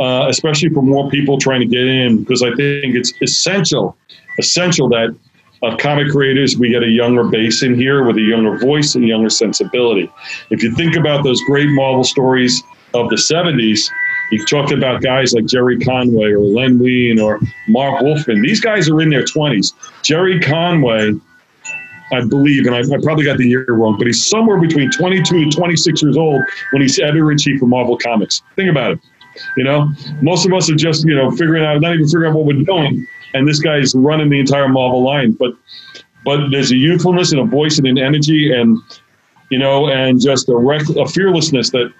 uh, especially for more people trying to get in, because I think it's essential, essential that of comic creators, we get a younger base in here with a younger voice and younger sensibility. If you think about those great Marvel stories of the 70s, you talked about guys like Gerry Conway or Len Wein or Marv Wolfman. These guys are in their 20s. Gerry Conway, I believe, and I, I probably got the year wrong, but he's somewhere between 22 to 26 years old when he's editor in chief of Marvel Comics. Think about it. You know, most of us are just, you know, figuring out, not even figuring out what we're doing and this guy is running the entire Marvel line. But but there's a youthfulness and a voice and an energy and you know and just a, rec- a fearlessness that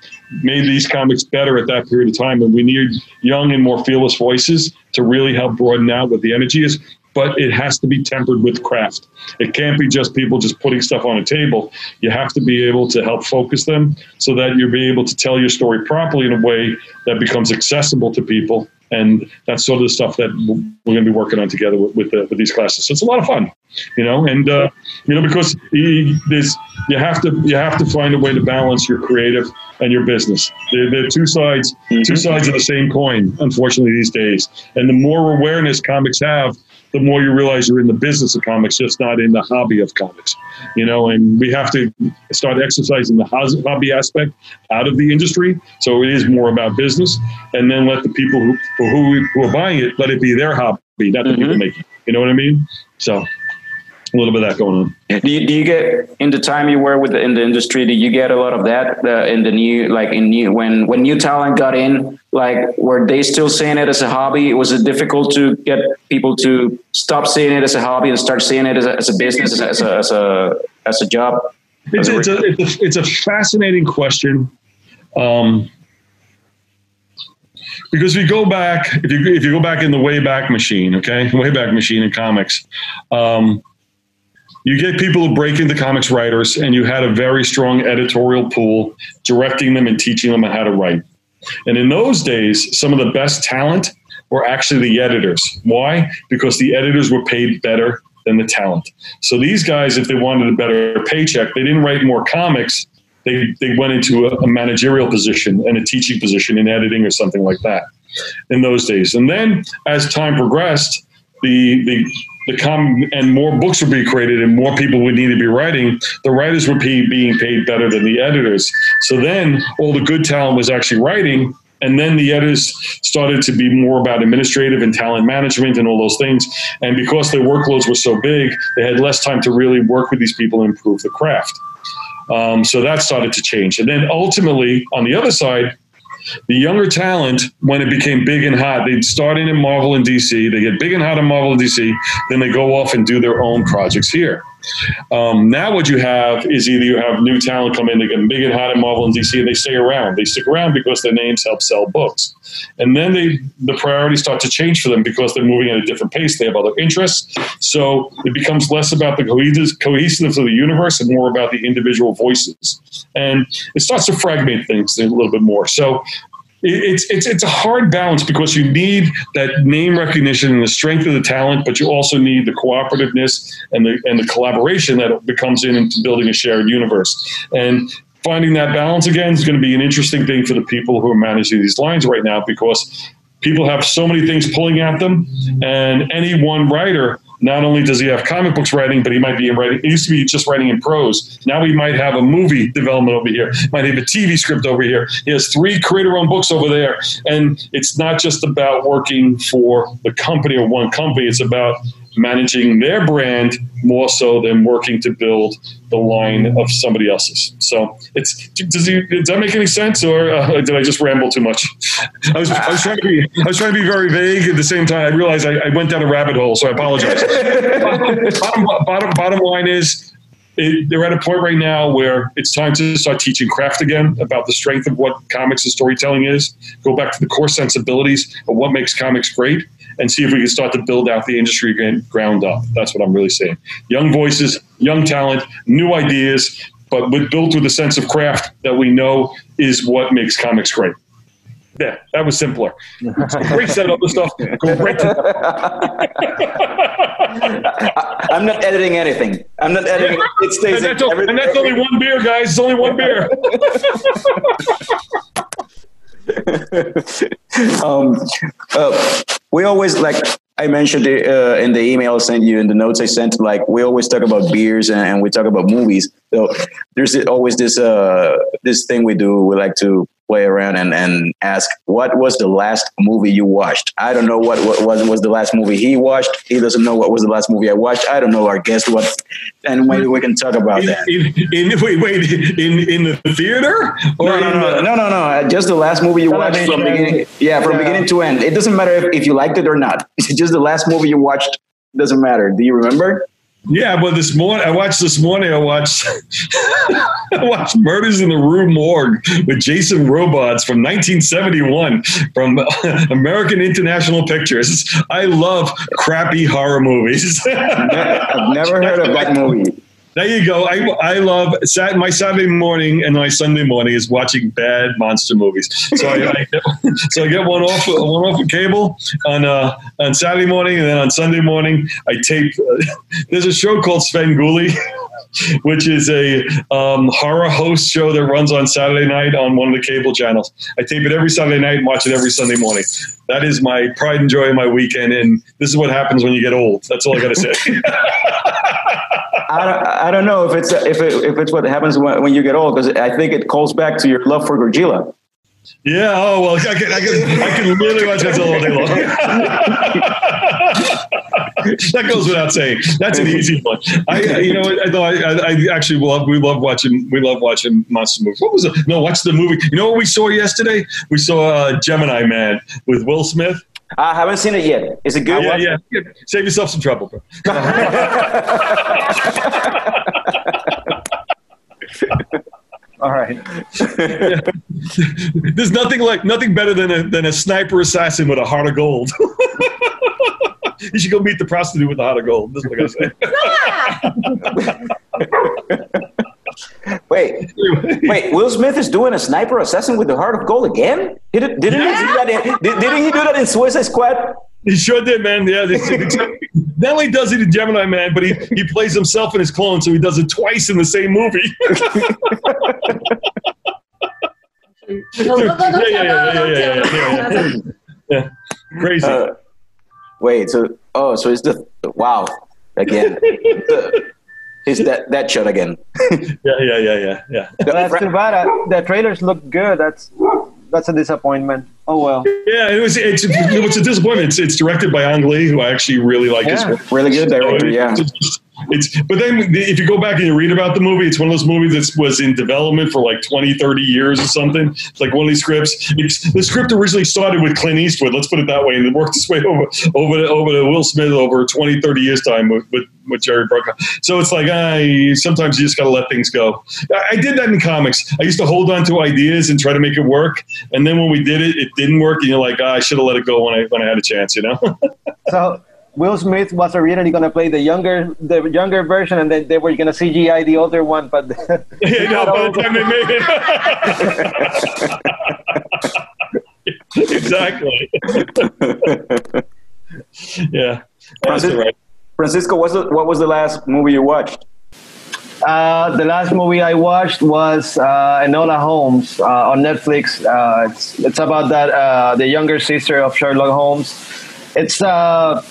made these comics better at that period of time. And we need young and more fearless voices to really help broaden out what the energy is. But it has to be tempered with craft. It can't be just people just putting stuff on a table. You have to be able to help focus them so that you'll be able to tell your story properly in a way that becomes accessible to people and that's sort of the stuff that we're going to be working on together with with, with these classes. So it's a lot of fun, you know, and uh, you know because there's you have to you have to find a way to balance your creative and your business. They're, they're two sides mm-hmm. two sides of the same coin, unfortunately these days. And the more awareness comics have the more you realize you're in the business of comics, just not in the hobby of comics. You know, and we have to start exercising the hobby aspect out of the industry. So it is more about business, and then let the people who who, who are buying it let it be their hobby, not the mm-hmm. people making. It. You know what I mean? So a little bit of that going on. Do you, do you get in the time you were with the, in the industry? Did you get a lot of that uh, in the new like in new when when new talent got in? Like were they still seeing it as a hobby? Was it difficult to get people to stop seeing it as a hobby and start seeing it as a, as a business as a, as a as a, job? It's, it's, a, it's, a, it's a fascinating question. Um, because we go back, if you if you go back in the Wayback Machine, okay, Wayback Machine in comics, um, you get people who break into comics writers and you had a very strong editorial pool directing them and teaching them how to write. And in those days some of the best talent were actually the editors. Why? Because the editors were paid better than the talent. So these guys if they wanted a better paycheck they didn't write more comics. They, they went into a, a managerial position and a teaching position in editing or something like that in those days. And then as time progressed the, the the com and more books would be created and more people would need to be writing, the writers would be being paid better than the editors. So then all the good talent was actually writing. And then the editors started to be more about administrative and talent management and all those things. And because their workloads were so big, they had less time to really work with these people and improve the craft. Um, so that started to change. And then ultimately, on the other side, the younger talent, when it became big and hot, they'd start in Marvel and DC. They get big and hot in Marvel and DC. Then they go off and do their own projects here. Um, now, what you have is either you have new talent come in, they get big and hot in Marvel and DC, and they stay around. They stick around because their names help sell books, and then they the priorities start to change for them because they're moving at a different pace. They have other interests, so it becomes less about the cohesiveness of the universe and more about the individual voices, and it starts to fragment things a little bit more. So it's it's it's a hard balance because you need that name recognition and the strength of the talent, but you also need the cooperativeness and the and the collaboration that becomes in into building a shared universe. And finding that balance again is going to be an interesting thing for the people who are managing these lines right now because people have so many things pulling at them, and any one writer not only does he have comic books writing, but he might be writing. It used to be just writing in prose. Now he might have a movie development over here. Might have a TV script over here. He has three creator-owned books over there, and it's not just about working for the company or one company. It's about managing their brand more so than working to build the line of somebody else's. So it's does, he, does that make any sense, or uh, did I just ramble too much? I was, I was trying to be I was trying to be very vague at the same time. I realized I, I went down a rabbit hole, so I apologize. bottom, bottom bottom line is it, they're at a point right now where it's time to start teaching craft again about the strength of what comics and storytelling is. Go back to the core sensibilities of what makes comics great, and see if we can start to build out the industry ground up. That's what I'm really saying. Young voices, young talent, new ideas, but with built with a sense of craft that we know is what makes comics great. Yeah, that was simpler. [LAUGHS] Great set of other stuff. Go right to I'm not editing anything. I'm not editing. It stays. and, that's, in and that's only one beer, guys. It's only one beer. [LAUGHS] [LAUGHS] um, uh, we always like I mentioned it, uh, in the email I sent you in the notes I sent. Like we always talk about beers and, and we talk about movies. So there's always this uh, this thing we do. We like to play around and, and ask what was the last movie you watched. I don't know what, what was was the last movie he watched. He doesn't know what was the last movie I watched. I don't know our guest what, and maybe we can talk about In, that. in, in, wait, wait, in in the theater or No, no, no, the, no, no, no. Just the last movie you watched from beginning. Yeah, from Yeah. beginning to end. It doesn't matter if, if you liked it or not. [LAUGHS] It's just the last movie you watched. Doesn't matter. Do you remember? Yeah, but this morning I watched this morning. I watched [LAUGHS] I watched Murders in the Rue Morgue with Jason Robards from 1971 from [LAUGHS] American International Pictures. I love crappy horror movies. [LAUGHS] I've never heard of that movie. There you go. I, I love sat my Saturday morning and my Sunday morning is watching bad monster movies. So I, I [LAUGHS] so I get one off one off of cable on uh, on Saturday morning and then on Sunday morning I tape. [LAUGHS] there's a show called Svengoolie, [LAUGHS] which is a um, horror host show that runs on Saturday night on one of the cable channels. I tape it every Saturday night and watch it every Sunday morning. That is my pride and joy of my weekend, and this is what happens when you get old. That's all I got to say. I don't, I don't know if it's if it, if it's what happens when, when you get old because I think it calls back to your love for Gorgilla. Yeah. Oh well, I can I can I can literally watch that all day long. [LAUGHS] that goes without saying. That's an easy one. I you know I I, I, I actually love we love watching we love watching monster movies. What was it? No, watch the movie. You know what we saw yesterday? We saw uh, Gemini Man with Will Smith. I haven't seen it yet. Is it good? Yeah, yeah. yeah. Save yourself some trouble, bro. [LAUGHS] All right. [LAUGHS] There's nothing like nothing better than a than a sniper assassin with a heart of gold. [LAUGHS] you should go meet the prostitute with the heart of gold. That's what I gotta say. Wait, wait. Will Smith is doing a sniper assassin with the heart of gold again? Did it, didn't he do that? In, did, didn't he do that in Suicide Squad? He sure did, man. Yeah, this- not only does he in Gemini Man, but he, he plays himself in his clone, so he does it twice in the same movie. No, no, no, yeah, yeah, yeah, yeah, yeah, yeah, yeah. Crazy. Uh, wait. So oh, so it's the wow again. [LAUGHS] It's that that shot again. [LAUGHS] yeah, yeah, yeah, yeah, yeah. That's too bad. Uh, The trailers look good. That's that's a disappointment. Oh well. Yeah, it was. It's, it was a disappointment. It's, it's directed by Ang Lee, who I actually really like his Yeah. work. Really good director. Yeah. It's, it's but then if you go back and you read about the movie, it's one of those movies that was in development for like 20, 30 years or something. It's like one of these scripts. It's, the script originally started with Clint Eastwood, let's put it that way, and it worked its way over over to, over to Will Smith over 20, 30 years time with, with, with Jerry Bruckheimer. So it's like I sometimes you just got to let things go. I, I did that in comics. I used to hold on to ideas and try to make it work, and then when we did it, it didn't work, and you're like, ah, I should have let it go when I when I had a chance, you know. [LAUGHS] So Will Smith was originally going to play the younger the younger version, and then they were going to CGI the older one, but [LAUGHS] [LAUGHS] Yeah, no, by the time they made it. exactly. yeah. That's all right. Francisco, what's the, what was the last movie you watched? Uh, the last movie I watched was uh, Enola Holmes uh, on Netflix. Uh, it's, it's about that uh, the younger sister of Sherlock Holmes. It's uh,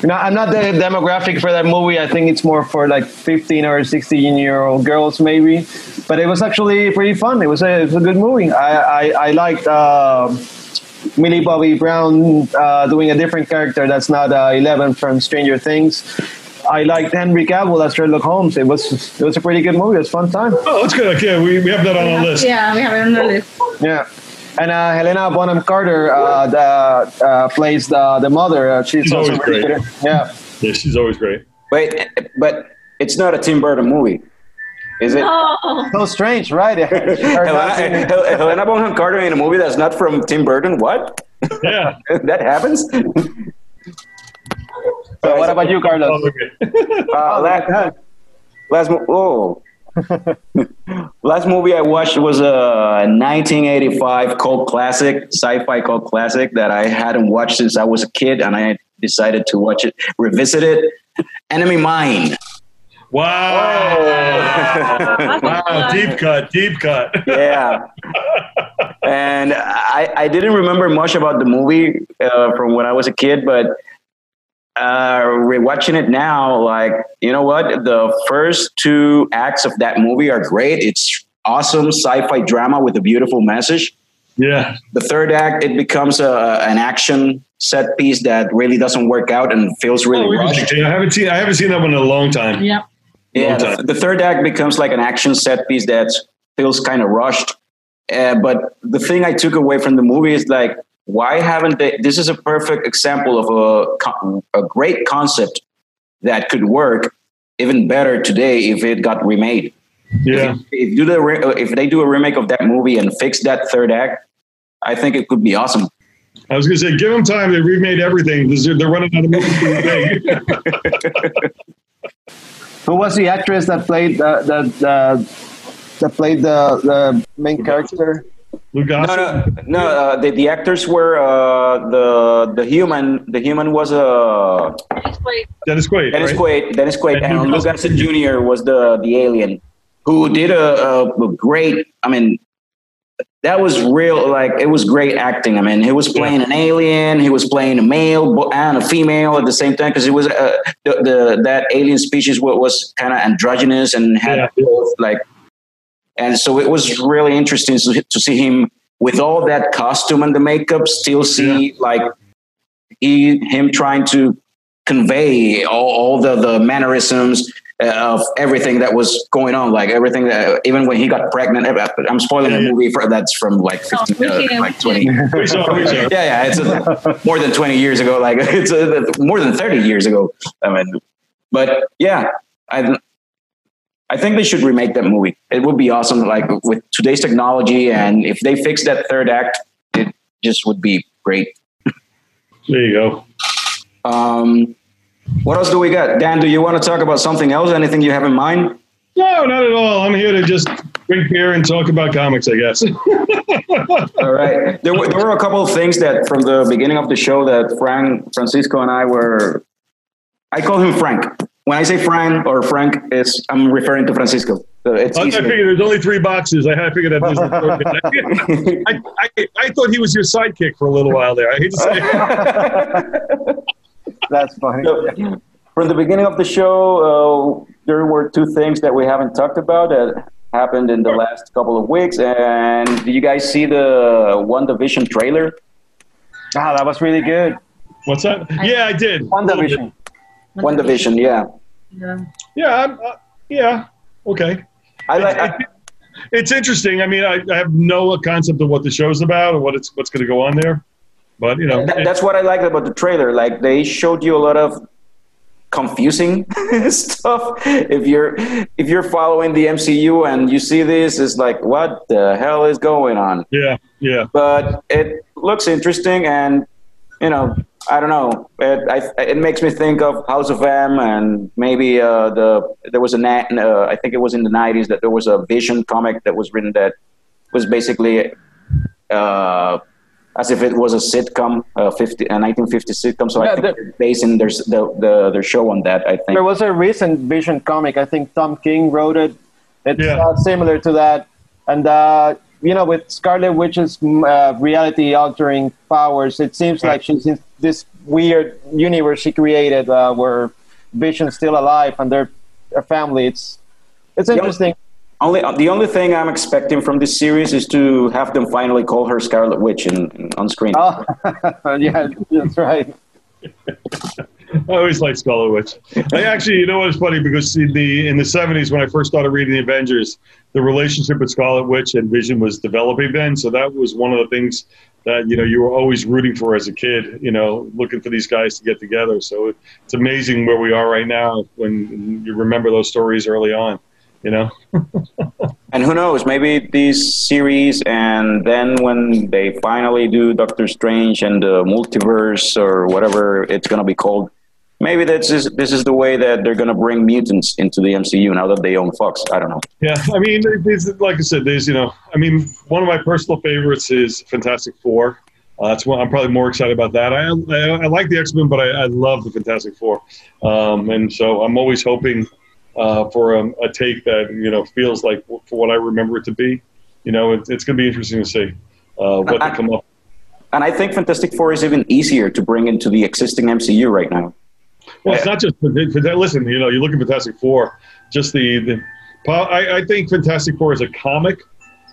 you know, I'm not the demographic for that movie. I think it's more for like 15 or 16 year old girls maybe. But it was actually pretty fun. It was a, it was a good movie. I I, I liked. Uh, Millie Bobby Brown uh, doing a different character that's not uh, Eleven from Stranger Things. I liked Henry Cavill as Sherlock Holmes. It was it was a pretty good movie. It was a fun time. Oh, that's good. Okay, we, we have that on our list. Yeah, we have it on the list. Yeah. And uh, Helena Bonham Carter uh, the, uh, plays the the mother. Uh, she's, She's also always great. good. Yeah. Yeah, she's always great. Wait, but it's not a Tim Burton movie. Is it? No. So strange, right? Helena, not seeing- Hel- Helena Bonham Carter in a movie that's not from Tim Burton? What? Yeah. [LAUGHS] that happens? So what about you, Carlos? Okay. [LAUGHS] Uh, last, last, oh. [LAUGHS] last movie I watched was a 1985 cult classic, sci-fi cult classic that I hadn't watched since I was a kid, and I decided to watch it, revisit it. Enemy Mine. Wow. [LAUGHS] That's Wow. Deep cut. Deep cut. Yeah. and I, I didn't remember much about the movie uh, from when I was a kid, but uh, rewatching it now, like, you know what? The first two acts of that movie are great. It's awesome sci fi drama with a beautiful message. Yeah. The third act, it becomes a, an action set piece that really doesn't work out and feels really Oh, rushed. interesting. I haven't seen. I haven't seen that one in a long time. Yep. Yeah, Long the, time. the third act becomes like an action set piece that feels kind of rushed. Uh, but the thing I took away from the movie is like, why haven't they? This is a perfect example of a a great concept that could work even better today if it got remade. Yeah. If, if do the re- uh, if they do a remake of that movie and fix that third act, I think it could be awesome. I was going to say, give them time. They remade everything. They're they're running out of movies to remake. Who was the actress that played the the, the that played the the main character? Lou No, Gossett? no, no. Uh, the, the actors were uh, the the human. The human was uh, It's like Dennis Quaid. Dennis right? Quaid. Dennis Quaid, And and Lou Lou Gossett Jr. was the the alien who did a, a, a great. I mean, that was real. Like it was great acting. I mean, he was playing an alien. He was playing a male and a female at the same time because it was uh, the, the that alien species was, was kind of androgynous and had Yeah. both like. And so it was really interesting to, to see him with all that costume and the makeup, still see like he him trying to convey all, all the the mannerisms uh, of everything that was going on, like everything that even when he got pregnant. I'm spoiling a Yeah. movie for that's from like 15, we uh, like 20. [LAUGHS] We saw- we saw. yeah, yeah, it's uh more than 20 years ago. Like [LAUGHS] it's uh more than 30 years ago. I mean, but yeah, I I think they should remake that movie. It would be awesome. Like with today's technology, and if they fix that third act, it just would be great. There you go. Um, what else do we got? Dan, do you want to talk about something else? Anything you have in mind? No, not at all. I'm here to just drink beer and talk about comics, I guess. [LAUGHS] All right. There were, there were a couple of things that from the beginning of the show that Frank, Francisco, and I were. I call him Frank. When I say Frank or Frank, is I'm referring to Francisco. So it's I, I figured there's only three boxes. I had to figure that there's a third guy. I, I, I thought he was your sidekick for a little while there. I hate to say. [LAUGHS] That's funny. So, from the beginning of the show, uh, there were two things that we haven't talked about that happened in the last couple of weeks. And did you guys see the WandaVision trailer? Ah, that was really good. What's that? Yeah, I did. WandaVision. One Division, yeah. Yeah. Yeah, I'm, uh, yeah. Okay. I like. I, It's interesting. I mean, I, I have no concept of what the show's about or what it's what's going to go on there. But, you know, That, that's what I liked about the trailer. Like they showed you a lot of confusing [LAUGHS] stuff. If you're if you're following the MCU and you see this, it's like what the hell is going on? yeah, yeah. But it looks interesting, and you know, I don't know. It I, it makes me think of House of M, and maybe uh, the there was a uh, I think it was in the '90s that there was a Vision comic that was written that was basically. Uh, as if it was a sitcom, a 50, a 1950 sitcom. So Yeah, I think the- they're basing their, the, the, their show on that, I think. There was a recent Vision comic. I think Tom King wrote it. It's Yeah. uh, similar to that, and uh, you know, with Scarlet Witch's uh, reality-altering powers, it seems like she's in this weird universe she created uh, where Vision's still alive and they're a family. It's it's interesting. Only the only thing I'm expecting from this series is to have them finally call her Scarlet Witch in, in, on screen. Oh, [LAUGHS] yeah, that's right. [LAUGHS] [LAUGHS] I always liked Scarlet Witch. I actually, you know what? It's funny because in the in the seventies when I first started reading the Avengers, the relationship with Scarlet Witch and Vision was developing then. So that was one of the things that you know you were always rooting for as a kid. You know, looking for these guys to get together. So it's amazing where we are right now when you remember those stories early on. You know, [LAUGHS] And who knows? Maybe these series, and then when they finally do Doctor Strange and the multiverse or whatever it's gonna be called, maybe this is this is the way that they're gonna bring mutants into the MCU now that they own Fox. I don't know. yeah. I mean, like I said, there's you know, I mean, one of my personal favorites is Fantastic Four. Uh, that's one I'm probably more excited about that. I I, I like the X Men, but I, I love the Fantastic Four, um, and so I'm always hoping uh, for a, a take that you know feels like for what I remember it to be. You know, it, it's going to be interesting to see uh, what they come up. And I think Fantastic Four is even easier to bring into the existing MCU right now. Well, it's not just for, for that. Listen, you know, you look at Fantastic Four. Just the, the I, I think Fantastic Four is a comic.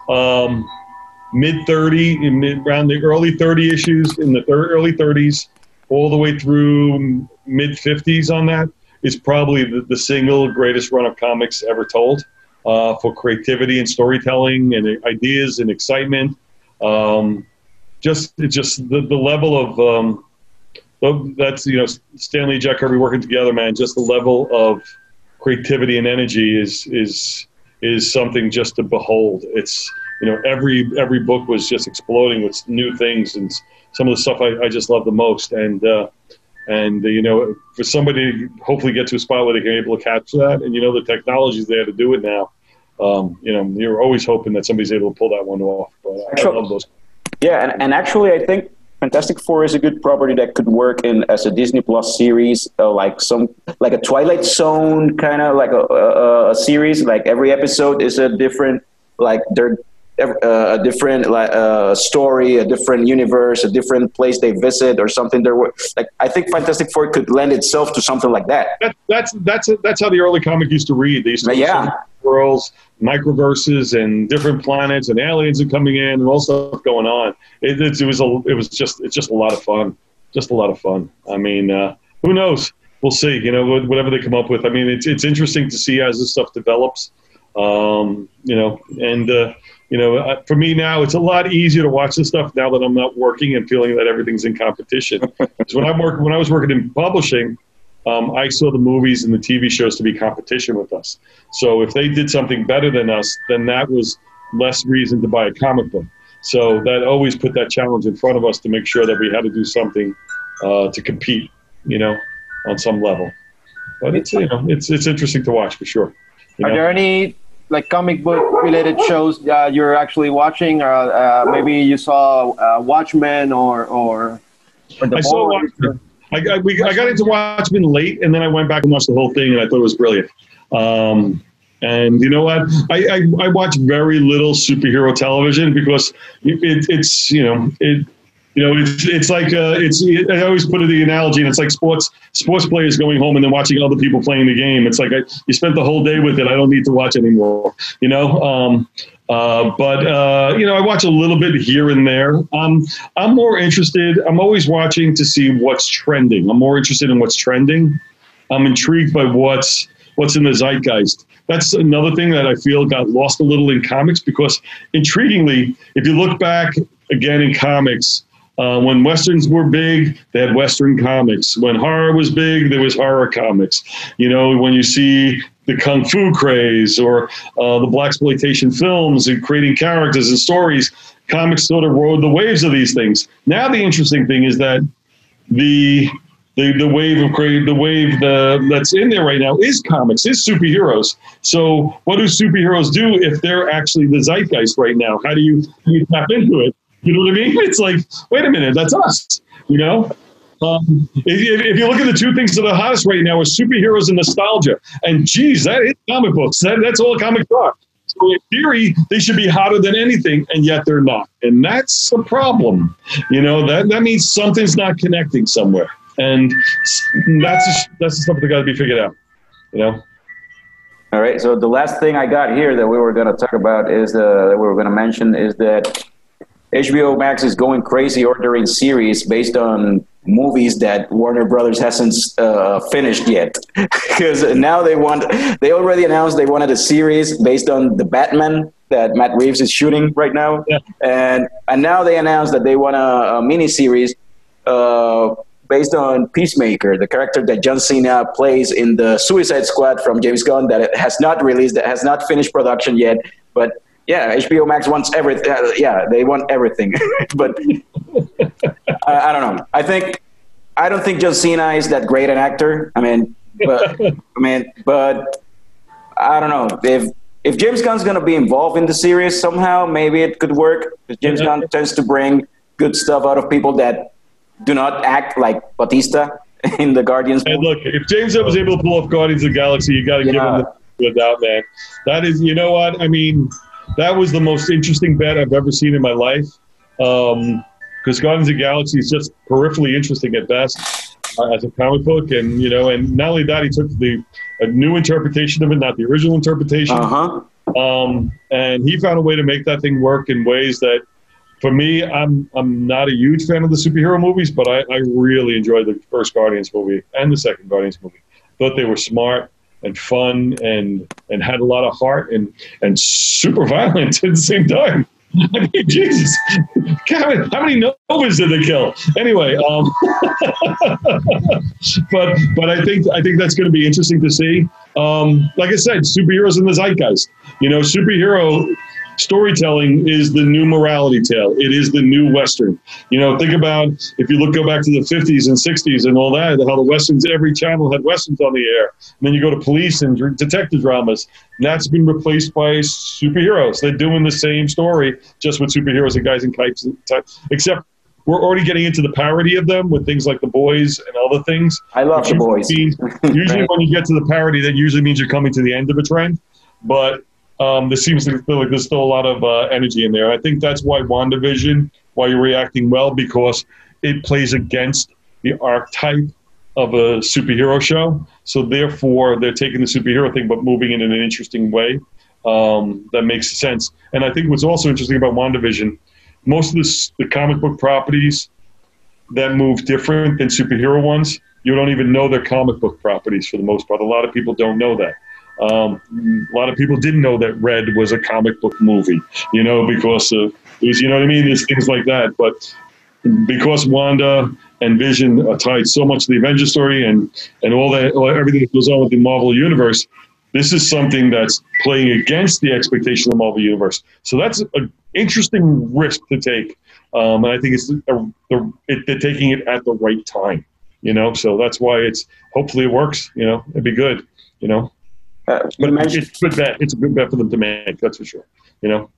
Um, mid thirty, mid, around the early thirty issues in the thir- early thirties, all the way through mid fifties. On that is probably the, the single greatest run of comics ever told uh, for creativity and storytelling and ideas and excitement. Um, just it's just the, the level of um, well, that's you know Stan Lee Jack Kirby working together, man. Just the level of creativity and energy is is is something just to behold. It's you know every every book was just exploding with new things and some of the stuff I, I just love the most. And uh, and you know for somebody to hopefully get to a spot where they can be able to capture that, and you know the technology's there to do it now. Um, you know you're always hoping that somebody's able to pull that one off. But I love those. Yeah, and, and actually, I think Fantastic Four is a good property that could work in as a Disney Plus series, uh, like some like a Twilight Zone kind of like a, a, a series. Like every episode is a different, like they're a different like uh, story, a different universe, a different place they visit, or something. There were like I think Fantastic Four could lend itself to something like that. that that's that's that's how the early comic used to read. They used to Yeah. worlds, microverses, and different planets, and aliens are coming in, and all stuff going on. It, it, it was a, it was just it's just a lot of fun, just a lot of fun. I mean, uh, who knows? We'll see. You know, whatever they come up with. I mean, it's it's interesting to see as this stuff develops. Um, you know, and uh, you know, for me now, it's a lot easier to watch this stuff now that I'm not working and feeling that everything's in competition. [LAUGHS] 'Cause when I work, when I was working in publishing, um, I saw the movies and the TV shows to be competition with us. So if they did something better than us, then that was less reason to buy a comic book. So that always put that challenge in front of us to make sure that we had to do something uh, to compete, you know, on some level. But it's you know it's it's interesting to watch for sure. You Are know? there any like comic book related shows uh, you're actually watching, or uh, maybe you saw uh, Watchmen or or, or The I saw? Watchmen. I, I, we, I got into Watchmen late, and then I went back and watched the whole thing, and I thought it was brilliant. Um, and you know what? I, I, I watch very little superhero television because it, it, it's you know it you know it's it's like uh, it's I always put it the analogy, and it's like sports sports players going home and then watching other people playing the game. It's like I, you spent the whole day with it. I don't need to watch anymore. You know. Um, uh, but uh, you know, I watch a little bit here and there. Um, I'm more interested. I'm always watching to see what's trending. I'm more interested in what's trending. I'm intrigued by what's what's in the zeitgeist. That's another thing that I feel got lost a little in comics because, intriguingly, if you look back again in comics, uh, when westerns were big, they had western comics. When horror was big, there was horror comics. You know, when you see the kung fu craze or uh, the black exploitation films and creating characters and stories, comics sort of rode the waves of these things. Now the interesting thing is that the the, the wave of create the wave the, that's in there right now is comics, is superheroes. So what do superheroes do if they're actually the zeitgeist right now? How do you, you tap into it? You know what I mean? [LAUGHS] It's like, wait a minute, that's us. You know, um, if, if you look at the two things that are hottest right now, are superheroes and nostalgia. And geez, that is comic books. That, that's all comics are. So in theory, they should be hotter than anything, and yet they're not. And that's the problem. You know, that, that means something's not connecting somewhere. And that's that's the stuff that got to be figured out. You know. All right. So the last thing I got here that we were going to talk about is uh, that we were going to mention is that HBO Max is going crazy ordering series based on movies that Warner Brothers hasn't uh, finished yet. [LAUGHS] Because now they want, they already announced they wanted a series based on the Batman that Matt Reeves is shooting right now, Yeah. and and now they announced that they want a, a mini series uh, based on Peacemaker, the character that John Cena plays in the Suicide Squad from James Gunn that it has not released, that has not finished production yet. But yeah, HBO Max wants everything. Uh, yeah, they want everything. [LAUGHS] but [LAUGHS] I, I don't know. I think I don't think John Cena is that great an actor. I mean, but [LAUGHS] I mean, but I don't know if if James Gunn's going to be involved in the series somehow, maybe it could work. James Yeah. Gunn tends to bring good stuff out of people that do not act like Batista in the Guardians. And look, if James Gunn was able to pull off Guardians of the Galaxy, you got to give him the without man. That is, you know what? I mean, that was the most interesting bet I've ever seen in my life. Because Guardians of the Galaxy is just peripherally interesting at best uh, as a comic book, and you know, and not only that, he took the a new interpretation of it, not the original interpretation. Uh huh. um, and he found a way to make that thing work in ways that, for me, I'm I'm not a huge fan of the superhero movies, but I, I really enjoyed the first Guardians movie and the second Guardians movie. Thought they were smart and fun and and had a lot of heart and and super [LAUGHS] violent at the same time. I mean, Jesus, [LAUGHS] how many, how many Novas did they kill? Anyway, um, [LAUGHS] but but I think I think that's going to be interesting to see. Um, like I said, superheroes in the zeitgeist. You know, superhero storytelling is the new morality tale. It is the new western. You know, think about if you look go back to the 50s and 60s and all that, how the westerns every channel had westerns on the air. And then you go to police and detective dramas. And that's been replaced by superheroes. They're doing the same story just with superheroes and guys in kites, except we're already getting into the parody of them with things like the boys and other things. I love the boys. Means- [LAUGHS] usually, when you get to the parody, that usually means you're coming to the end of a trend. But um, there seems to feel like there's still a lot of uh, energy in there. I think that's why WandaVision, why you're reacting well, because it plays against the archetype of a superhero show. So therefore, they're taking the superhero thing but moving it in an interesting way um, that makes sense. And I think what's also interesting about WandaVision, most of this, the comic book properties that move different than superhero ones, you don't even know they're comic book properties for the most part. A lot of people don't know that. Um, a lot of people didn't know that Red was a comic book movie, you know, because of, was, you know what I mean? There's things like that. But because Wanda and Vision are tied so much to the Avengers story and, and all that, everything that goes on with the Marvel Universe, this is something that's playing against the expectation of the Marvel Universe. So that's an interesting risk to take. Um, and I think it's a, the, it, they're taking it at the right time, you know. So that's why it's hopefully it works. You know, it'd be good, you know. Uh, But mentioned, it's a good bet. It's a good bet for them to make. That's for sure. You know.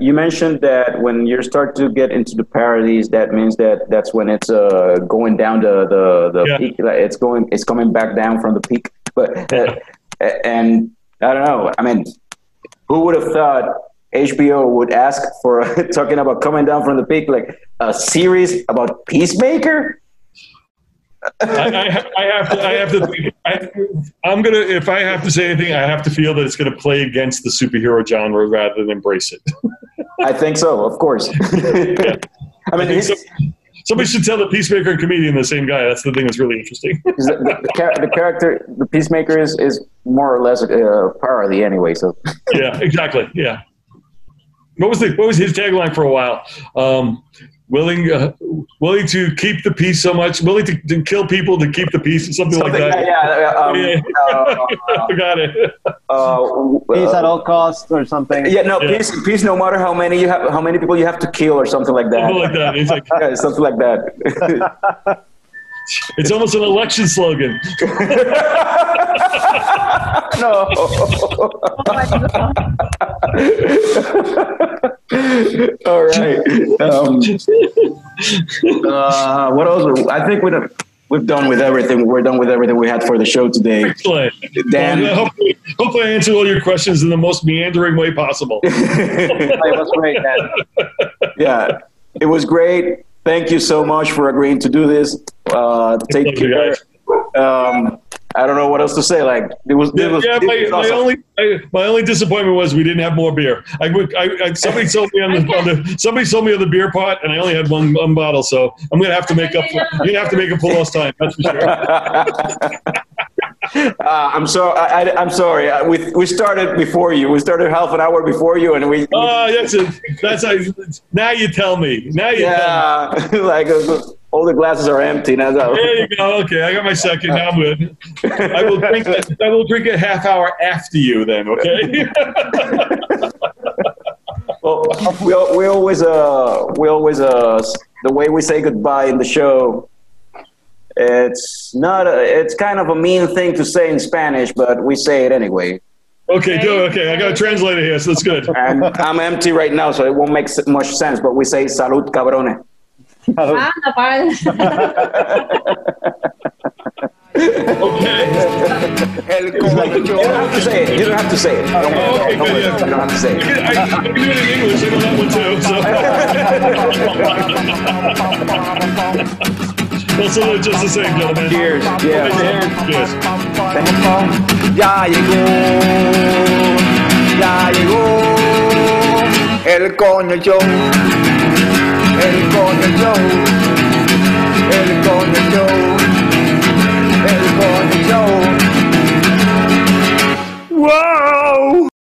you mentioned that when you start to get into the parodies, that means that that's when it's uh, going down the the, the Yeah. peak. Like it's going, it's coming back down from the peak. But uh, and I don't know. I mean, who would have thought HBO would ask for [LAUGHS] talking about coming down from the peak, like a series about Peacemaker? I, I, I have to. I have to. Think, I, I'm gonna. If I have to say anything, I have to feel that it's gonna play against the superhero genre rather than embrace it. I think so, of course. yeah. [LAUGHS] I mean, his, so. Somebody should tell the peacemaker and comedian the same guy. That's the thing that's really interesting. [LAUGHS] the, the, the character, the Peacemaker, is, is more or less a parody anyway. So yeah, exactly. Yeah. What was the What was his tagline for a while? Um, willing, uh, willing to keep the peace so much, willing to, to kill people to keep the peace, something, something like that. yeah, um, Yeah. [LAUGHS] uh, [LAUGHS] I forgot it. uh, Peace at uh, all costs or something. yeah, no, Yeah. peace, peace. No matter how many you have, how many people you have to kill, or something like that. Something like that. It's like [LAUGHS] Yeah, something like that. It's almost an election slogan. [LAUGHS] no. [LAUGHS] All right. Um, uh, what else? I think we've we've done with everything. We're done with everything we had for the show today. Excellent. Dan, Well, hopefully, hopefully, I answered all your questions in the most meandering way possible. Hey, what's great, man. yeah, it was great. Thank you so much for agreeing to do this. Uh, take care. Um, I don't know what else to say. Like it was. It Yeah, was, yeah it my, was my only I, my only disappointment was we didn't have more beer. I, I, I somebody sold me on the, on the somebody sold me on the beer pot, and I only had one, one bottle. So I'm gonna have to make up. For, you're gonna have to make up for lost time. That's for sure. [LAUGHS] Uh, I'm so I, I'm sorry. Uh, We we started before you. We started half an hour before you, and we. Oh, that's it. That's how, now you tell me. Now you yeah, [LAUGHS] like uh, all the glasses are empty. Now, There you go. Okay, I got my second. Now I'm good. I will [LAUGHS] drink. I will drink a half hour after you. Then, okay. [LAUGHS] Well, we, we always uh we always uh the way we say goodbye in the show. It's not a, it's kind of a mean thing to say in Spanish, but we say it anyway. okay, do it. Okay, I got a translator here, so that's good. And I'm empty right now, so it won't make much sense. But we say salud, cabrones. [LAUGHS] Okay. [LAUGHS] You don't have to say it. You don't have to say it. Don't worry. Oh, okay, Don't good, yeah. You don't have to say I it. can, I can do it in English. I know that one too. So. Well, so just the same, gentlemen. Cheers. Yeah. Cheers. Ya llegó, ya llegó el coño show, el coño show, el coño show, el coño show. Wow.